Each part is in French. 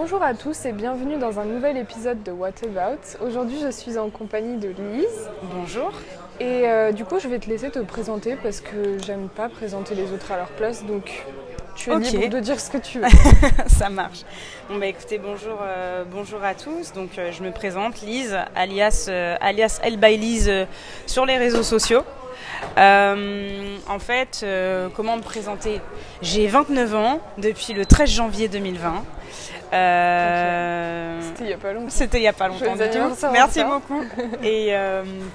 Bonjour à tous et bienvenue dans un nouvel épisode de What About? Aujourd'hui, je suis en compagnie de Lise. Bonjour. Et euh, du coup, je vais te laisser te présenter parce que j'aime pas présenter les autres à leur place. Donc, tu es Ok. libre de dire ce que tu veux. Ça marche. Bon bah écoutez, bonjour, euh, bonjour à tous. Donc euh, je me présente, Lise, alias alias Elle by Lise sur les réseaux sociaux. Euh, en fait, euh, comment me présenter? J'ai 29 ans depuis le 13 janvier 2020. Euh, C'était il y a pas longtemps. C'était il n'y a pas longtemps du tout. Merci beaucoup. Et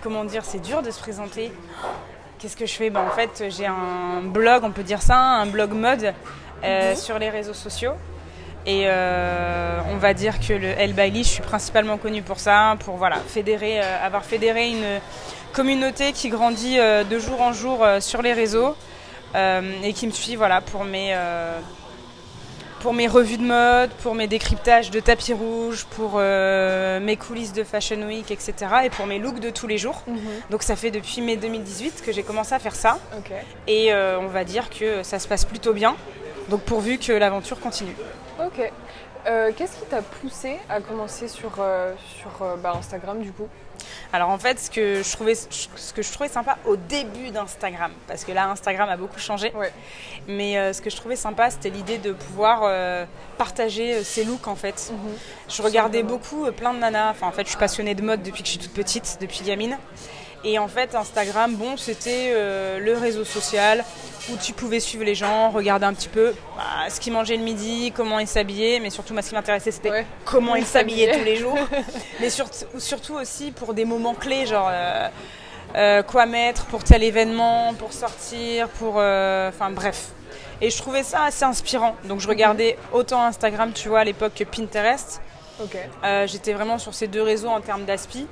comment dire, c'est dur de se présenter. Qu'est-ce que je fais? Ben, En fait, j'ai un blog, on peut dire ça, un blog mode Mhm. sur les réseaux sociaux. Et euh, on va dire que le El Bailey, je suis principalement connue pour ça, pour voilà, fédérer, euh, avoir fédéré une communauté qui grandit euh, de jour en jour euh, sur les réseaux euh, et qui me suit voilà, pour mes, pour mes revues de mode, pour mes décryptages de tapis rouge, pour mes coulisses de Fashion Week, etc. et pour mes looks de tous les jours. Mhm. Donc ça fait depuis mai 2018 que j'ai commencé à faire ça et on va dire que ça se passe plutôt bien. Donc pourvu que l'aventure continue. Ok. Euh, Qu'est-ce qui t'a poussé à commencer sur, euh, sur euh, bah, Instagram du coup? Alors en fait, ce que je trouvais, ce que je trouvais sympa au début d'Instagram, parce que là Instagram a beaucoup changé, Ouais. mais euh, ce que je trouvais sympa, c'était l'idée de pouvoir euh, partager euh, ses looks en fait. Je regardais beaucoup euh, plein de nanas. Enfin, en fait, je suis passionnée de mode depuis que je suis toute petite, depuis gamine. Et en fait, Instagram, bon, c'était euh, le réseau social où tu pouvais suivre les gens, regarder un petit peu bah, ce qu'ils mangeaient le midi, comment ils s'habillaient. Mais surtout, moi, ce qui m'intéressait, c'était Ouais. comment ils s'habillaient tous les jours. mais surtout, surtout aussi pour des moments clés, genre euh, euh, quoi mettre pour tel événement, pour sortir, pour. Enfin, bref. Et je trouvais ça assez inspirant. Donc, je regardais autant Instagram, tu vois, à l'époque que Pinterest. Ok. Euh, J'étais vraiment sur ces deux réseaux en termes d'aspi.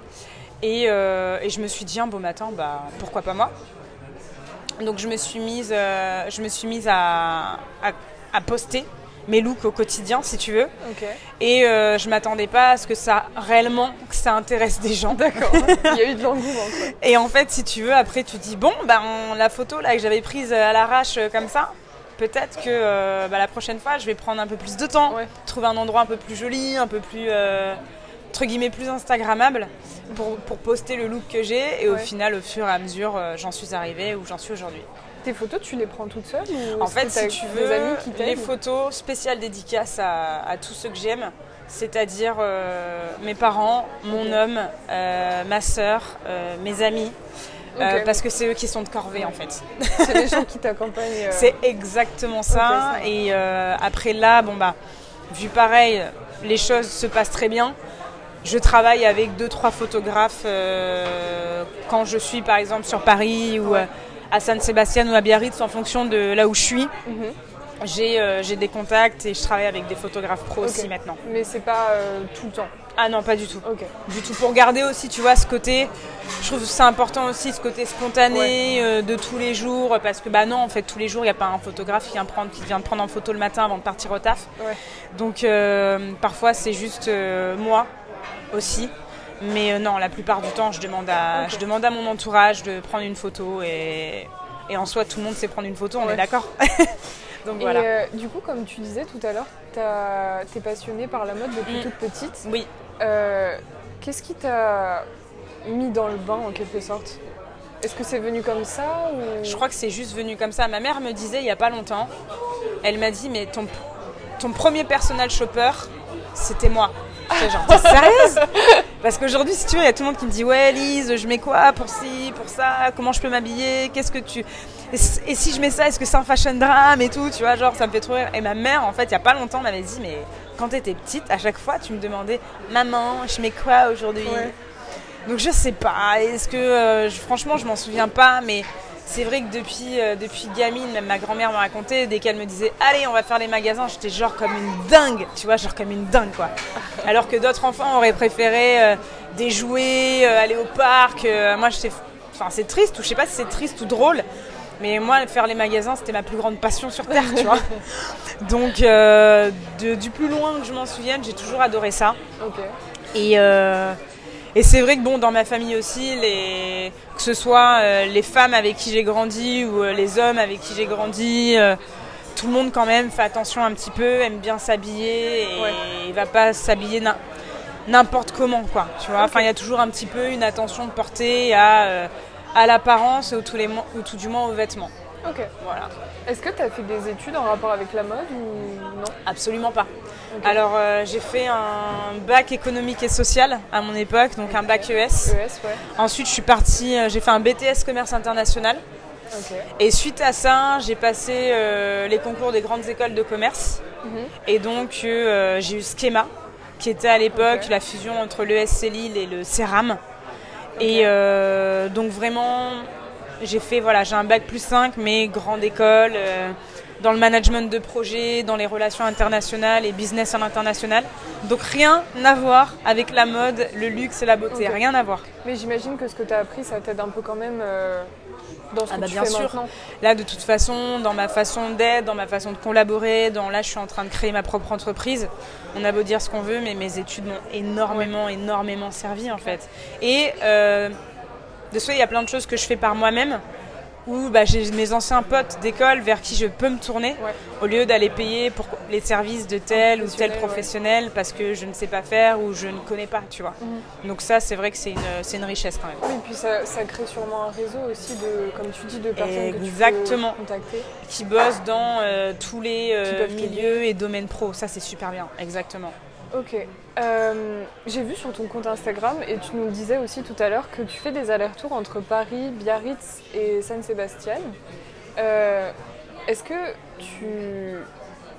Et, euh, et je me suis dit, un beau matin, bah, pourquoi pas moi Donc je me suis mise, euh, je me suis mise à, à, à poster mes looks au quotidien, si tu veux. Et euh, je m'attendais pas à ce que ça, réellement, que ça intéresse des gens. D'accord. Il y a eu de l'engouement. Et en fait, si tu veux, après tu dis, bon, bah, on- la photo là, que j'avais prise à l'arrache euh, comme ça, peut-être que euh, bah, la prochaine fois, je vais prendre un peu plus de temps Ouais. trouver un endroit un peu plus joli, un peu plus, euh, entre guillemets, plus Instagrammable pour, pour poster le look que j'ai. Et au final, au fur et à mesure, euh, j'en suis arrivée où j'en suis aujourd'hui. Tes photos, tu les prends toutes seules ou En fait, si tu veux, amis qui t'aident les photos spéciales dédicaces à, à tous ceux que j'aime, c'est-à-dire euh, mes parents, mon homme, euh, ma sœur, mes amis. parce que c'est eux qui sont de corvée en fait. C'est les gens qui t'accompagnent. C'est exactement ça. Ça et après là, bon bah, vu pareil, les choses se passent très bien. Je travaille avec deux trois photographes euh, quand je suis par exemple sur Paris ou Ouais. euh, à San Sébastien ou à Biarritz en fonction de là où je suis. mhm. J'ai euh, j'ai des contacts et je travaille avec des photographes pro aussi maintenant. Mais c'est pas euh, tout le temps? Ah non, pas du tout. Du tout pour garder aussi, tu vois, ce côté. Je trouve que c'est important aussi, ce côté spontané euh, de tous les jours, parce que bah non, en fait, tous les jours, il n'y a pas un photographe qui vient, prendre, qui vient te prendre en photo le matin avant de partir au taf. Ouais. Donc parfois, c'est juste moi aussi. Mais euh, non, la plupart du temps, je demande, à, je demande à mon entourage de prendre une photo et, et en soi, tout le monde sait prendre une photo, on Ouais. est d'accord Donc Et voilà. euh, du coup, comme tu disais tout à l'heure, t'es passionnée par la mode depuis Mm. toute petite. Oui. Euh, Qu'est-ce qui t'a mis dans le bain en quelque sorte? Est-ce que c'est venu comme ça ou... Je crois que c'est juste venu comme ça. Ma mère me disait il n'y a pas longtemps, elle m'a dit mais ton, ton premier personal shopper, c'était moi. J'étais genre t'es sérieuse? Parce qu'aujourd'hui si tu veux, il y a tout le monde qui me dit ouais Lise, je mets quoi pour ci, pour ça, comment je peux m'habiller, qu'est-ce que tu... Et, si je mets ça, est-ce que c'est un fashion drame et tout, tu vois, genre ça me fait trop rire. Et ma mère en fait il n'y a pas longtemps m'avait dit mais quand t'étais petite, à chaque fois tu me demandais maman, je mets quoi aujourd'hui? Ouais. donc je sais pas, est-ce que euh, je- franchement je m'en souviens pas, mais c'est vrai que depuis, euh, depuis gamine, même ma grand-mère me racontait, dès qu'elle me disait allez on va faire les magasins, j'étais genre comme une dingue, tu vois, genre comme une dingue quoi. Alors que d'autres enfants auraient préféré euh, des jouets, euh, aller au parc, moi j'étais, enfin c'est triste, ou je sais pas si c'est triste ou drôle, mais moi faire les magasins c'était ma plus grande passion sur terre, tu vois. Donc de- du plus loin que je m'en souvienne, j'ai toujours adoré ça. Ok. Et, et c'est vrai que bon, dans ma famille aussi, les, que ce soit euh, les femmes avec qui j'ai grandi ou euh, les hommes avec qui j'ai grandi, euh, tout le monde quand même fait attention un petit peu, aime bien s'habiller et Ouais. va pas s'habiller n'importe comment, quoi. Tu vois, enfin, il y a toujours un petit peu une attention portée à, à l'apparence ou, tous les, ou tout du moins aux vêtements. Ok. Voilà. Est-ce que tu as fait des études en rapport avec la mode ou non? Absolument pas. Alors euh, j'ai fait un bac économique et social à mon époque, donc un bac ES. ES ouais. Ensuite je suis partie, euh, j'ai fait un BTS commerce international. Et suite à ça, j'ai passé euh, les concours des grandes écoles de commerce. Mhm. Et donc j'ai eu Schema, qui était à l'époque la fusion entre l'ESC Lille et le CERAM. Et donc vraiment, j'ai fait, voilà, j'ai un bac plus 5, mais grande école, euh, dans le management de projet, dans les relations internationales et business à l'international. Donc rien à voir avec la mode, le luxe et la beauté, rien à voir. Mais j'imagine que ce que tu as appris, ça t'aide un peu quand même euh, dans ce ah que bah tu bien fais sûr. Maintenant. Là, de toute façon, dans ma façon d'être, dans ma façon de collaborer, dans là, je suis en train de créer ma propre entreprise. On a beau dire ce qu'on veut, mais mes études m'ont énormément, énormément servi en fait. Et euh, de ce fait, il y a plein de choses que je fais par moi-même où bah, j'ai mes anciens potes d'école vers qui je peux me tourner au lieu d'aller payer pour les services de tel ou tel professionnel parce que je ne sais pas faire ou je ne connais pas, tu vois. Mhm. Donc ça, c'est vrai que c'est une, une, richesse quand même. Oui, et puis ça, ça, crée sûrement un réseau aussi de, comme tu dis, de personnes Exactement. que tu peux contacter. Qui bossent dans euh, tous les euh, milieux et domaines pro. Ça, c'est super bien, exactement. Ok. Euh, j'ai vu sur ton compte Instagram et tu nous disais aussi tout à l'heure que tu fais des allers-retours entre Paris, Biarritz et San Sébastien. Euh, est-ce que tu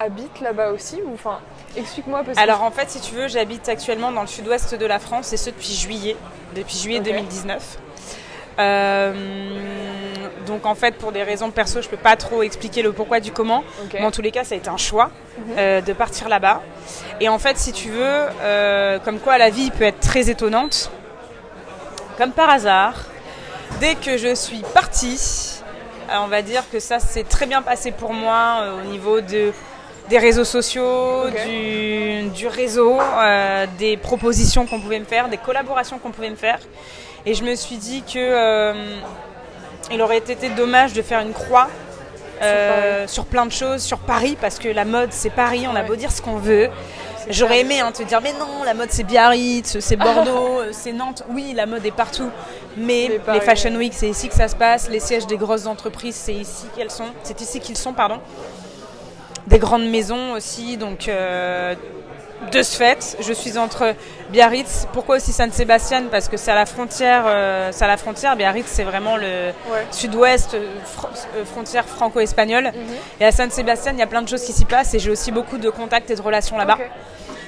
habites là-bas aussi ou enfin explique-moi Alors en fait si tu veux j'habite actuellement dans le sud-ouest de la France et ce depuis juillet depuis juillet 2019 euh, donc en fait, pour des raisons perso, je peux pas trop expliquer le pourquoi du comment. Mais en tous les cas, ça a été un choix euh, de partir là-bas. Et en fait, si tu veux, euh, comme quoi la vie peut être très étonnante. Comme par hasard, dès que je suis partie, on va dire que ça s'est très bien passé pour moi au niveau de des réseaux sociaux, du, du, réseau, des propositions qu'on pouvait me faire, des collaborations qu'on pouvait me faire. Et je me suis dit que euh, il aurait été dommage de faire une croix euh, sur, plein de choses, sur Paris, parce que la mode c'est Paris, on a beau dire ce qu'on veut. J'aurais aimé hein, te dire, mais non, la mode c'est Biarritz, c'est Bordeaux, euh, c'est Nantes. Oui, la mode est partout, mais les Fashion Week, c'est ici que ça se passe. Les sièges des grosses entreprises, c'est ici qu'elles sont. C'est ici qu'ils sont, pardon. Des grandes maisons aussi, donc de ce fait, je suis entre Biarritz. Pourquoi aussi San Sébastien Parce que c'est à la frontière. Euh, c'est à la frontière. Biarritz, c'est vraiment le sud-ouest, euh, euh, frontière franco-espagnole. Mhm. Et à San Sébastien, il y a plein de choses qui s'y passent. Et j'ai aussi beaucoup de contacts et de relations là-bas.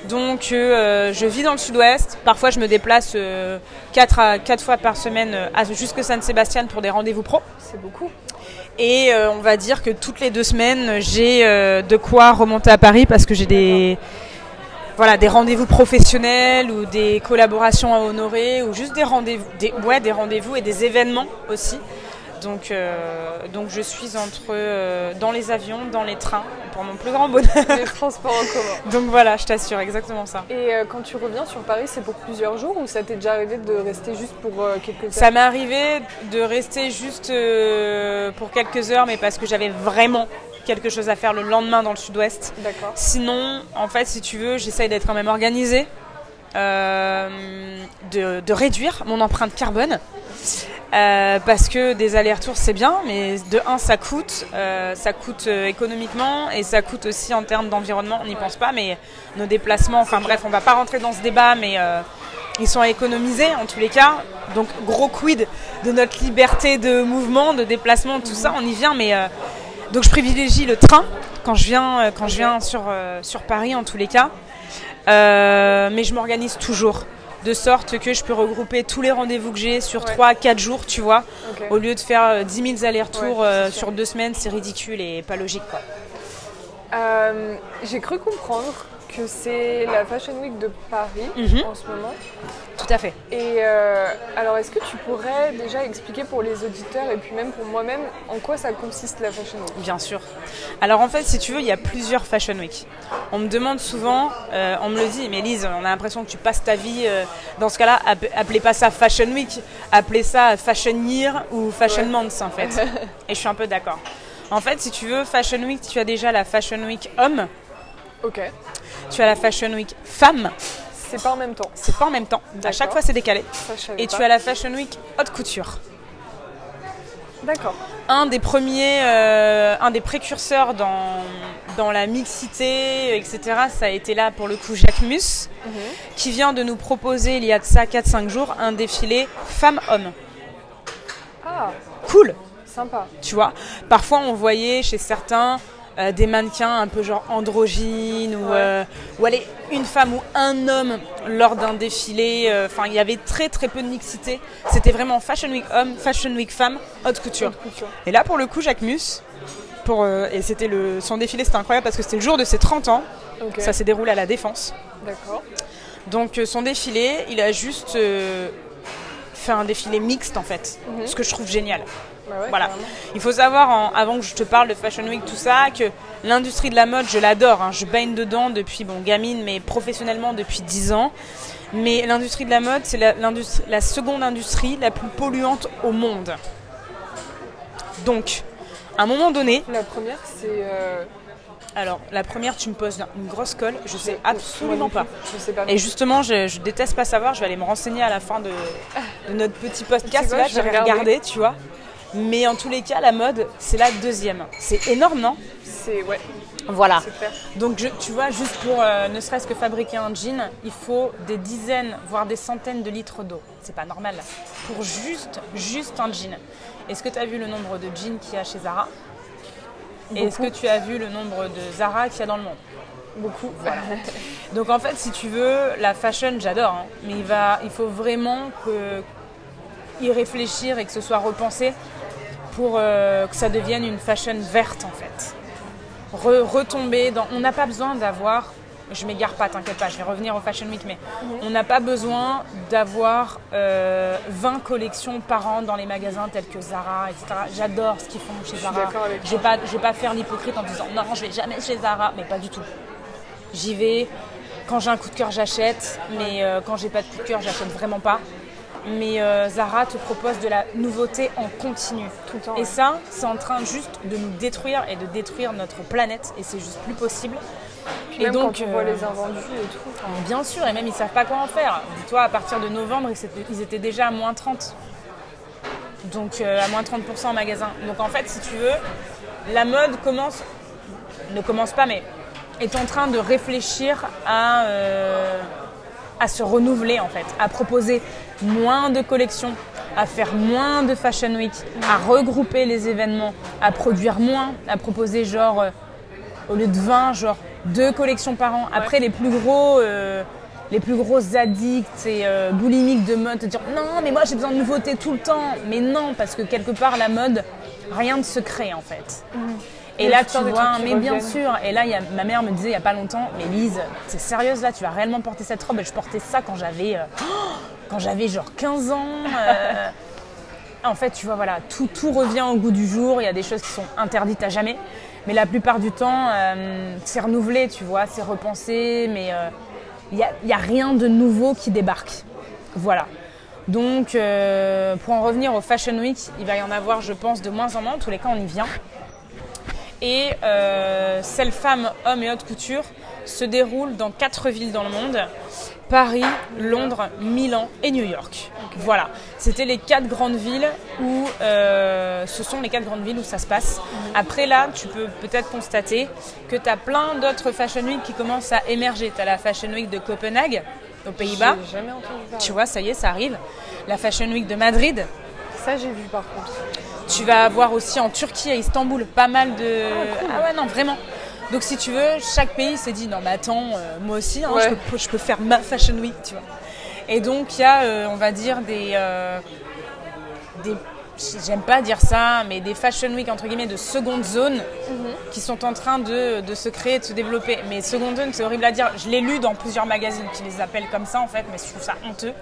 Donc, je vis dans le sud-ouest. Parfois, je me déplace 4 à 4 fois par semaine jusque San Sébastien pour des rendez-vous pro. C'est beaucoup. Et on va dire que toutes les deux semaines, j'ai de quoi remonter à Paris parce que j'ai des voilà, des rendez-vous professionnels ou des collaborations à honorer ou juste des rendez-vous, des, ouais, des rendez-vous et des événements aussi. Donc, euh, donc je suis entre euh, dans les avions, dans les trains, pour mon plus grand bonheur. Les transports en commun. Donc voilà, je t'assure, exactement ça. Et euh, quand tu reviens sur Paris, c'est pour plusieurs jours ou ça t'est déjà arrivé de rester juste pour quelques heures? Ça m'est arrivé de rester juste pour quelques heures, mais parce que j'avais vraiment quelque chose à faire le lendemain dans le sud-ouest. Sinon, en fait, si tu veux, j'essaye d'être quand même organisée, euh, de, réduire mon empreinte carbone. Euh, parce que des allers-retours c'est bien, mais de un ça coûte, euh, ça coûte économiquement et ça coûte aussi en termes d'environnement. On n'y pense pas, mais nos déplacements, enfin bref, on va pas rentrer dans ce débat, mais ils sont à économiser en tous les cas. Donc gros quid de notre liberté de mouvement, de déplacement, tout ça, on y vient, mais donc je privilégie le train quand je viens, euh, quand je viens sur, euh, sur Paris en tous les cas. Euh, mais je m'organise toujours de sorte que je peux regrouper tous les rendez-vous que j'ai sur 3-4 jours, tu vois, au lieu de faire 10 000 allers-retours sur deux semaines, c'est ridicule et pas logique. quoi. j'ai cru comprendre que c'est la Fashion Week de Paris mhm. en ce moment. Tout à fait. Et euh, alors, est-ce que tu pourrais déjà expliquer pour les auditeurs et puis même pour moi-même en quoi ça consiste la Fashion Week? Bien sûr. Alors en fait, si tu veux, il y a plusieurs Fashion Week. On me demande souvent, euh, on me le dit, mais Lise, on a l'impression que tu passes ta vie euh, dans ce cas-là, appelez pas ça Fashion Week, appelez ça Fashion Year ou Fashion Month en fait. et je suis un peu d'accord. En fait, si tu veux, Fashion Week, tu as déjà la Fashion Week homme. Ok. Tu as la Fashion Week femme. C'est pas en même temps. C'est pas en même temps. À chaque fois, c'est décalé. Ça, Et pas. tu as la Fashion Week haute couture. D'accord. un des premiers, euh, un des précurseurs dans, dans la mixité, etc., ça a été là pour le coup Jacques Mus, Mhm. qui vient de nous proposer il y a de ça 4-5 jours un défilé femmes-hommes. Ah, Cool, sympa. tu vois. Parfois on voyait chez certains euh, des mannequins un peu genre androgynes ou, Ouais. euh, ou allez, une femme ou un homme lors d'un défilé. euh, Enfin, il y avait très très peu de mixité. C'était vraiment Fashion Week homme, Fashion Week femme, haute couture. Haute couture. Et là, pour le coup, Jacques Mus, pour, et c'était le, son défilé, c'était incroyable parce que c'était le jour de ses 30 ans. Ça s'est déroulé à la Défense. D'accord. Donc, son défilé, il a juste euh, fait un défilé mixte en fait. Mhm. Ce que je trouve génial. Bah ouais, Voilà. carrément. Il faut savoir, en- avant que je te parle de Fashion Week, tout ça, que l'industrie de la mode, je l'adore. hein. Je baigne dedans depuis, bon, gamine, mais professionnellement depuis 10 ans. Mais l'industrie de la mode, c'est la, la seconde industrie la plus polluante au monde. Donc, à un moment donné, La première, c'est. euh, alors la première, tu me poses une grosse colle, je sais absolument pas. plus. Je sais pas. Et justement, je, je déteste pas savoir, je vais aller me renseigner à la fin de, de notre petit podcast. là, je vais regarder. regarder, tu vois. Mais en tous les cas, la mode, c'est la deuxième. C'est énorme, non? C'est. Ouais, Voilà. Donc, je- tu vois, juste pour euh, ne serait-ce que fabriquer un jean, il faut des dizaines, voire des centaines de litres d'eau. C'est pas normal. Pour juste, juste un jean. Est-ce que tu as vu le nombre de jeans qu'il y a chez Zara? Et Est-ce que tu as vu le nombre de Zara qu'il y a dans le monde Beaucoup. Voilà. Donc en fait, si tu veux, la fashion, j'adore, hein, mais il, va, il faut vraiment que, y réfléchir et que ce soit repensé pour euh, que ça devienne une fashion verte en fait. Re- retomber dans... On n'a pas besoin d'avoir... Je m'égare pas, t'inquiète pas, je vais revenir au Fashion Week, mais on n'a pas besoin d'avoir euh, 20 collections par an dans les magasins tels que Zara, etc. J'adore ce qu'ils font chez Zara. Je vais pas, je vais pas faire l'hypocrite en disant non, je vais jamais chez Zara, mais pas du tout. J'y vais. Quand j'ai un coup de cœur, j'achète. Mais euh, quand j'ai pas de coup de cœur, j'achète vraiment pas. Mais euh, Zara te propose de la nouveauté en continu. Tout le temps. Et ça, c'est en train juste de nous détruire et de détruire notre planète. Et c'est juste plus possible. Et donc, quand on voit euh, les invendus et tout. enfin, Bien sûr, et même ils savent pas quoi en faire. Dis-toi, à partir de novembre, ils étaient, déjà à moins 30. Donc euh, à moins 30% en magasin. Donc en fait, si tu veux, la mode commence, ne commence pas, mais est en train de réfléchir à, euh, à se renouveler en fait, à proposer moins de collections, à faire moins de fashion week, à regrouper les événements, à produire moins, à proposer genre euh, au lieu de 20, genre deux collections par an. Après, les plus gros, euh, les plus gros addicts et euh, boulimiques de mode te dire non, mais moi j'ai besoin de nouveautés tout le temps. Mais non, parce que quelque part la mode, rien ne se crée en fait. Et Il y là, tu vois, mais bien sûr. Et là, y a, ma mère me disait il y a pas longtemps, mais Lise, c'est sérieuse là, tu vas réellement porter cette robe Et je portais ça quand j'avais, euh, quand j'avais genre 15 ans. euh, en fait, tu vois, voilà, tout, tout revient au goût du jour. Il y a des choses qui sont interdites à jamais. Mais la plupart du temps, euh, c'est renouvelé, tu vois, c'est repensé. Mais euh, il n'y a, rien de nouveau qui débarque. Voilà. Donc, euh, pour en revenir au Fashion Week, il va y en avoir, je pense, de moins en moins. En tous les cas, on y vient. Et celle femme, homme et haute couture se déroule dans quatre villes dans le monde Paris, Londres, Milan et New York. Voilà, c'était les quatre grandes villes où euh, ce sont les quatre grandes villes où ça se passe. Après là, tu peux peut-être constater que tu as plein d'autres Fashion Week qui commencent à émerger. Tu as la Fashion Week de Copenhague aux Pays-Bas. Jamais entendu parler. Tu vois, ça y est, ça arrive. La Fashion Week de Madrid. Ça, j'ai vu par contre. Tu vas avoir aussi en Turquie, à Istanbul, pas mal de. Ah, ouais, non, vraiment. Donc si tu veux, chaque pays s'est dit non mais attends, euh, moi aussi, hein, Ouais. je, peux, je peux faire ma Fashion Week, tu vois. Et donc il y a, euh, on va dire, des, euh, des j'aime pas dire ça, mais des Fashion Week entre guillemets de seconde zone qui sont en train de, de se créer, de se développer. Mais seconde zone, c'est horrible à dire. Je l'ai lu dans plusieurs magazines qui les appellent comme ça en fait, mais je trouve ça honteux.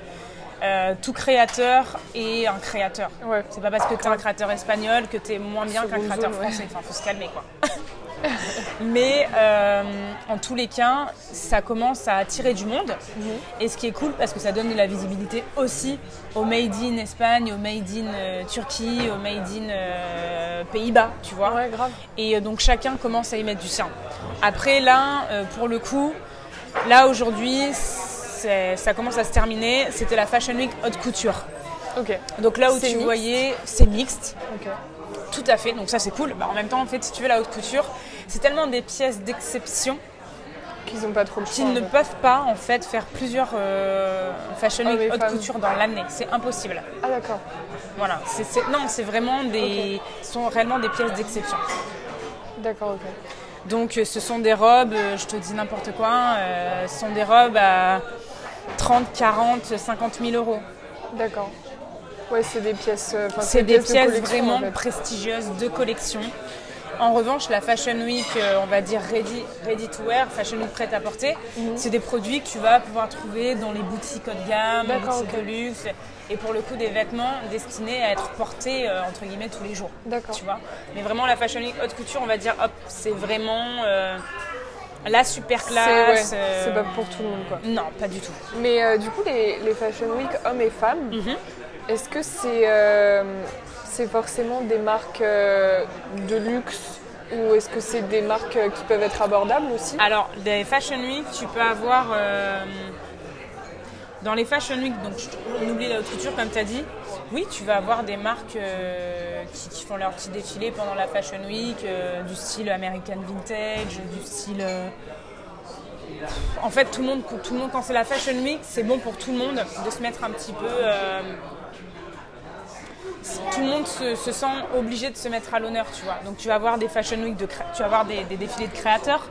Euh, tout créateur est un créateur. Ouais. C'est pas parce que tu es un créateur espagnol que tu es moins bien qu'un créateur zone, ouais. français. Enfin, faut se calmer quoi. Mais euh, en tous les cas, ça commence à attirer du monde. Mhm. Et ce qui est cool, parce que ça donne de la visibilité aussi au Made in Espagne, au Made in euh, Turquie, au Made in euh, Pays-Bas, tu vois. Ouais, grave. Et donc chacun commence à y mettre du sien. Après là, pour le coup, Là aujourd'hui, ça commence à se terminer. C'était la Fashion Week haute couture. Ok. Donc là où tu mixte voyais, c'est mixte. Ok. Tout à fait, donc ça c'est cool. Bah, en même temps, en fait, si tu veux la haute couture, c'est tellement des pièces d'exception Qu'ils n'ont pas trop le choix. qu'ils en ne peuvent pas en fait faire plusieurs euh, fashion week et haute femmes. couture dans l'année. C'est impossible. Ah d'accord. Voilà. C'est- c'est- non, c'est vraiment des, ce sont réellement des pièces d'exception. D'accord, ok. Donc euh, ce sont des robes, euh, je te dis n'importe quoi, euh, ce sont des robes à 30, 40, 50 000 euros. D'accord. Ouais, c'est des pièces. euh, C'est des de pièces vraiment en fait. prestigieuses de collection. En revanche, la Fashion Week, euh, on va dire ready, ready to wear, Fashion Week prête à porter, Mhm. c'est des produits que tu vas pouvoir trouver dans les boutiques haut de gamme, les boutiques de luxe, et pour le coup des vêtements destinés à être portés euh, entre guillemets tous les jours. D'accord. Tu vois Mais vraiment la Fashion Week haute couture, on va dire, hop, c'est vraiment euh, la super C'est ouais, classe. euh, c'est pas pour tout le monde quoi. Non, pas du tout. Mais euh, du coup, les, les Fashion Week hommes et femmes, Mhm. est-ce que c'est euh, c'est forcément des marques euh, de luxe ou est-ce que c'est des marques euh, qui peuvent être abordables aussi? Alors, des Fashion Week, tu peux avoir. euh, dans les Fashion Week, donc on oublie la haute couture, comme tu as dit, oui, tu vas avoir des marques qui, font leur petit défilé pendant la Fashion Week, du style American Vintage, du style. En fait, tout le monde, tout le monde quand c'est la Fashion Week, c'est bon pour tout le monde de se mettre un petit peu. Tout le monde se, se sent obligé de se mettre à l'honneur, tu vois. Donc tu vas avoir des fashion week, de tu vas avoir des, défilés de créateurs,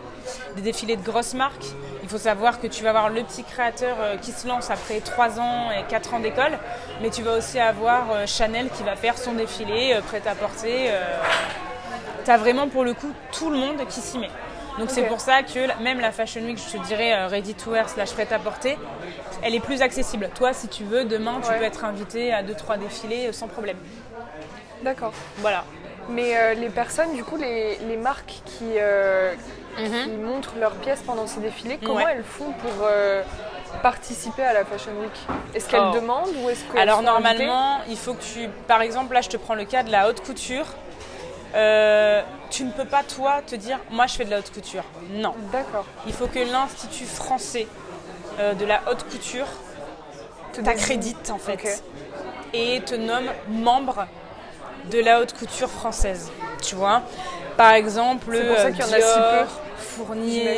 des défilés de grosses marques. Il faut savoir que tu vas avoir le petit créateur euh, qui se lance après 3 ans et 4 ans d'école, mais tu vas aussi avoir euh, Chanel qui va faire son défilé euh, prêt à porter. tu as vraiment pour le coup tout le monde qui s'y met. Donc c'est pour ça que même la Fashion Week, je te dirais euh, ready to wear slash prêt à porter, elle est plus accessible. Toi, si tu veux, demain, tu Ouais. peux être invité à 2-3 défilés euh, sans problème. D'accord. Voilà. Mais euh, les personnes, du coup, les, les marques qui, euh, qui Mhm. montrent leurs pièces pendant ces défilés, comment Ouais. elles font pour euh, participer à la Fashion Week? Est-ce qu'elles Oh. demandent ou est-ce que Alors normalement, il faut que tu, par exemple, là je te prends le cas de la haute couture. Euh, tu ne peux pas toi te dire, moi je fais de la haute couture. Non. D'accord. Il faut que l'Institut français euh, de la haute couture Te t'accrédite en fait et te nomme membre de la haute couture française. Tu vois? Par exemple, C'est pour ça qu'il y en a si peu, Fournier,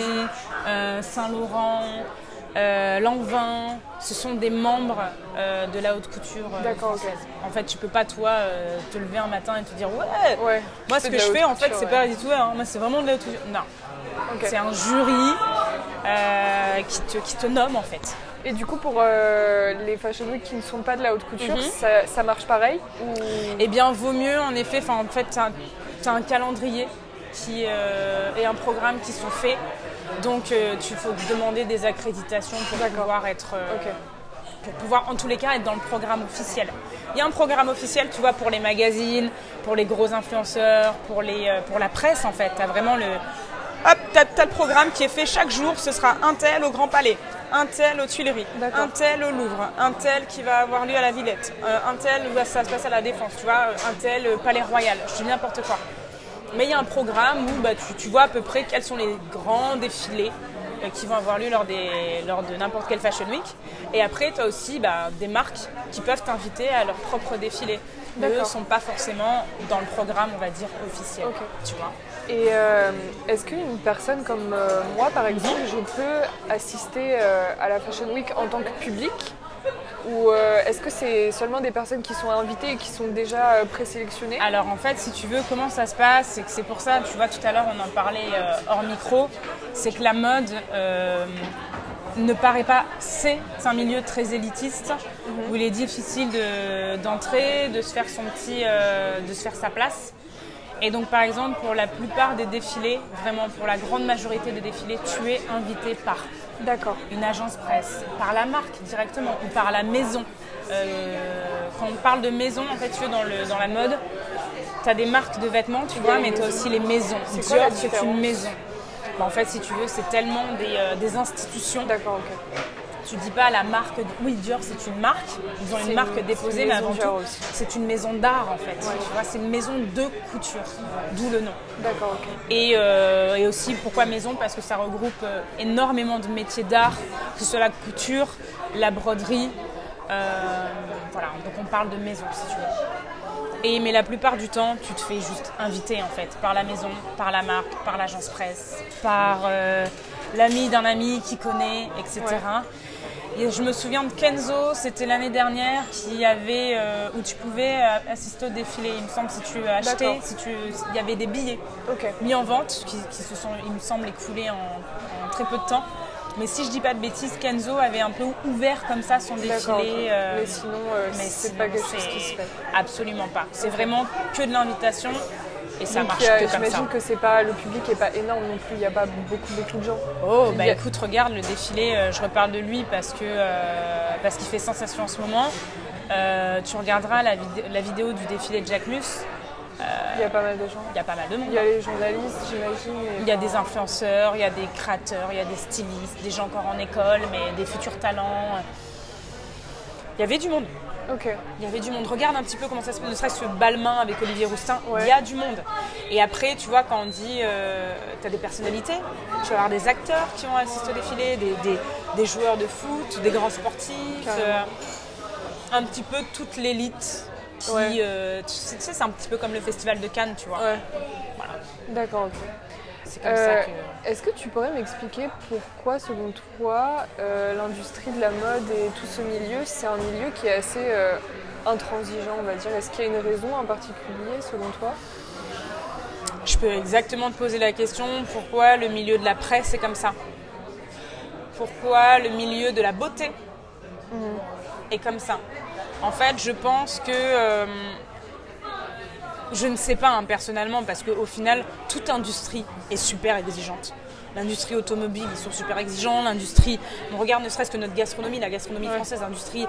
euh, Saint-Laurent, euh, ce sont des membres euh, de la haute couture euh, D'accord. En fait, tu peux pas toi euh, te lever un matin et te dire ouais. Ouais. Moi, ce que je fais, en fait, c'est ouais. pas du tout. hein. Moi, c'est vraiment de la haute couture. Non, c'est un jury qui, te, qui te nomme en fait. Et du coup, pour euh, les Fashion Week qui ne sont pas de la haute couture, Mhm. ça, ça marche pareil ou... Eh bien, vaut mieux en effet, enfin, en fait, tu as, un calendrier qui, euh, et un programme qui sont faits. Donc, euh, tu faut demander des accréditations pour pouvoir être. euh, Ok. Pour pouvoir, en tous les cas, être dans le programme officiel. Il y a un programme officiel, tu vois, pour les magazines, pour les gros influenceurs, pour, les, euh, pour la presse, en fait. Tu as vraiment le. Hop, tu as, le programme qui est fait chaque jour. Ce sera un tel au Grand Palais, un tel aux Tuileries, un tel au Louvre, un tel qui va avoir lieu à la Villette, un tel où ça se passe à la Défense, tu vois, un tel Palais Royal. Je dis n'importe quoi. Mais il y a un programme où bah, tu, tu vois à peu près quels sont les grands défilés euh, qui vont avoir lieu lors, des, lors de n'importe quelle Fashion Week. Et après, tu as aussi bah, des marques qui peuvent t'inviter à leur propre défilé. Eux ne sont pas forcément dans le programme, on va dire, officiel. Tu vois Et euh, est-ce qu'une personne comme euh, moi, par exemple, je peux assister euh, à la Fashion Week en tant que public? Ou euh, est-ce que c'est seulement des personnes qui sont invitées et qui sont déjà euh, présélectionnées? Alors en fait, si tu veux, comment ça se passe C'est que c'est pour ça, tu vois, tout à l'heure on en parlait euh, hors micro, c'est que la mode ne paraît pas, c'est un milieu très élitiste où il est difficile de- d'entrer, de, se faire son petit, de se faire sa place. Et donc par exemple pour la plupart des défilés, vraiment pour la grande majorité des défilés, tu es invité par D'accord. une agence presse, par la marque directement ou par la maison. Euh, quand on parle de maison, en fait, tu veux, dans, le, dans la mode, tu as des marques de vêtements, tu vois, mais tu as aussi les maisons. C'est quoi c'est une maison. Bah, en fait, si tu veux, c'est tellement des, euh, des institutions D'accord, ok. Tu dis pas la marque. Oui, Dior, c'est une marque. Ils ont une marque une- déposée, une mais avant tout, c'est une maison d'art en fait. Tu vois, c'est une maison de couture, d'où le nom. D'accord, ok. Et, euh, et aussi, pourquoi maison? Parce que ça regroupe euh, énormément de métiers d'art, que ce soit la couture, la broderie. euh, voilà, donc on parle de maison si tu veux. Et, mais la plupart du temps, tu te fais juste inviter en fait, par la maison, par la marque, par l'agence presse, par euh, l'ami d'un ami qui connaît, etc. Et je me souviens de Kenzo, c'était l'année dernière, qui avait, euh, où tu pouvais euh, assister au défilé. Il me semble si tu achetais, si tu, il y avait des billets mis en vente, qui, qui se sont, il me semble, écoulés en, en très peu de temps. Mais si je dis pas de bêtises, Kenzo avait un peu ouvert comme ça son défilé. euh, mais sinon, euh, mais c'est pas quelque chose qui se fait. Absolument pas. C'est vraiment que de l'invitation et ça Donc, marche il y a- que comme ça. J'imagine que c'est pas le public est pas énorme non plus. Il n'y a pas beaucoup beaucoup de gens. Oh, bah a- écoute, regarde le défilé, euh, je reparle de lui parce que euh, parce qu'il fait sensation en ce moment. Euh, tu regarderas la, vid- la vidéo du défilé de Jacques Mus, Il y a pas mal de gens. il y a pas mal de monde. Il y a les journalistes, j'imagine. Il y a des influenceurs, il y a des créateurs, il y a des stylistes, des gens encore en école, mais des futurs talents. Il y avait du monde. Il y avait du monde. Regarde un petit peu comment ça se passe, ne serait-ce que Balmain avec Olivier Roustin. Ouais. Il y a du monde. Et après, tu vois, quand on dit, tu as des personnalités, tu vas avoir des acteurs qui vont assister au défilé, des, des- des joueurs de foot, des grands sportifs, euh, un petit peu toute l'élite. Qui, Ouais. euh, tu sais, tu sais, c'est un petit peu comme le festival de Cannes, tu vois. Ouais. Voilà. D'accord. ok. C'est comme Euh, ça que. Est-ce que tu pourrais m'expliquer pourquoi, selon toi, euh, l'industrie de la mode et tout ce milieu, c'est un milieu qui est assez euh, intransigeant, on va dire? Est-ce qu'il y a une raison en particulier, selon toi? Je peux exactement te poser la question pourquoi le milieu de la presse est comme ça? Pourquoi le milieu de la beauté est comme ça? En fait, je pense que. euh, je ne sais pas hein, personnellement, parce qu'au final, toute industrie est super exigeante. L'industrie automobile, ils sont super exigeants. L'industrie, on regarde ne serait-ce que notre gastronomie, la gastronomie Ouais. française, l'industrie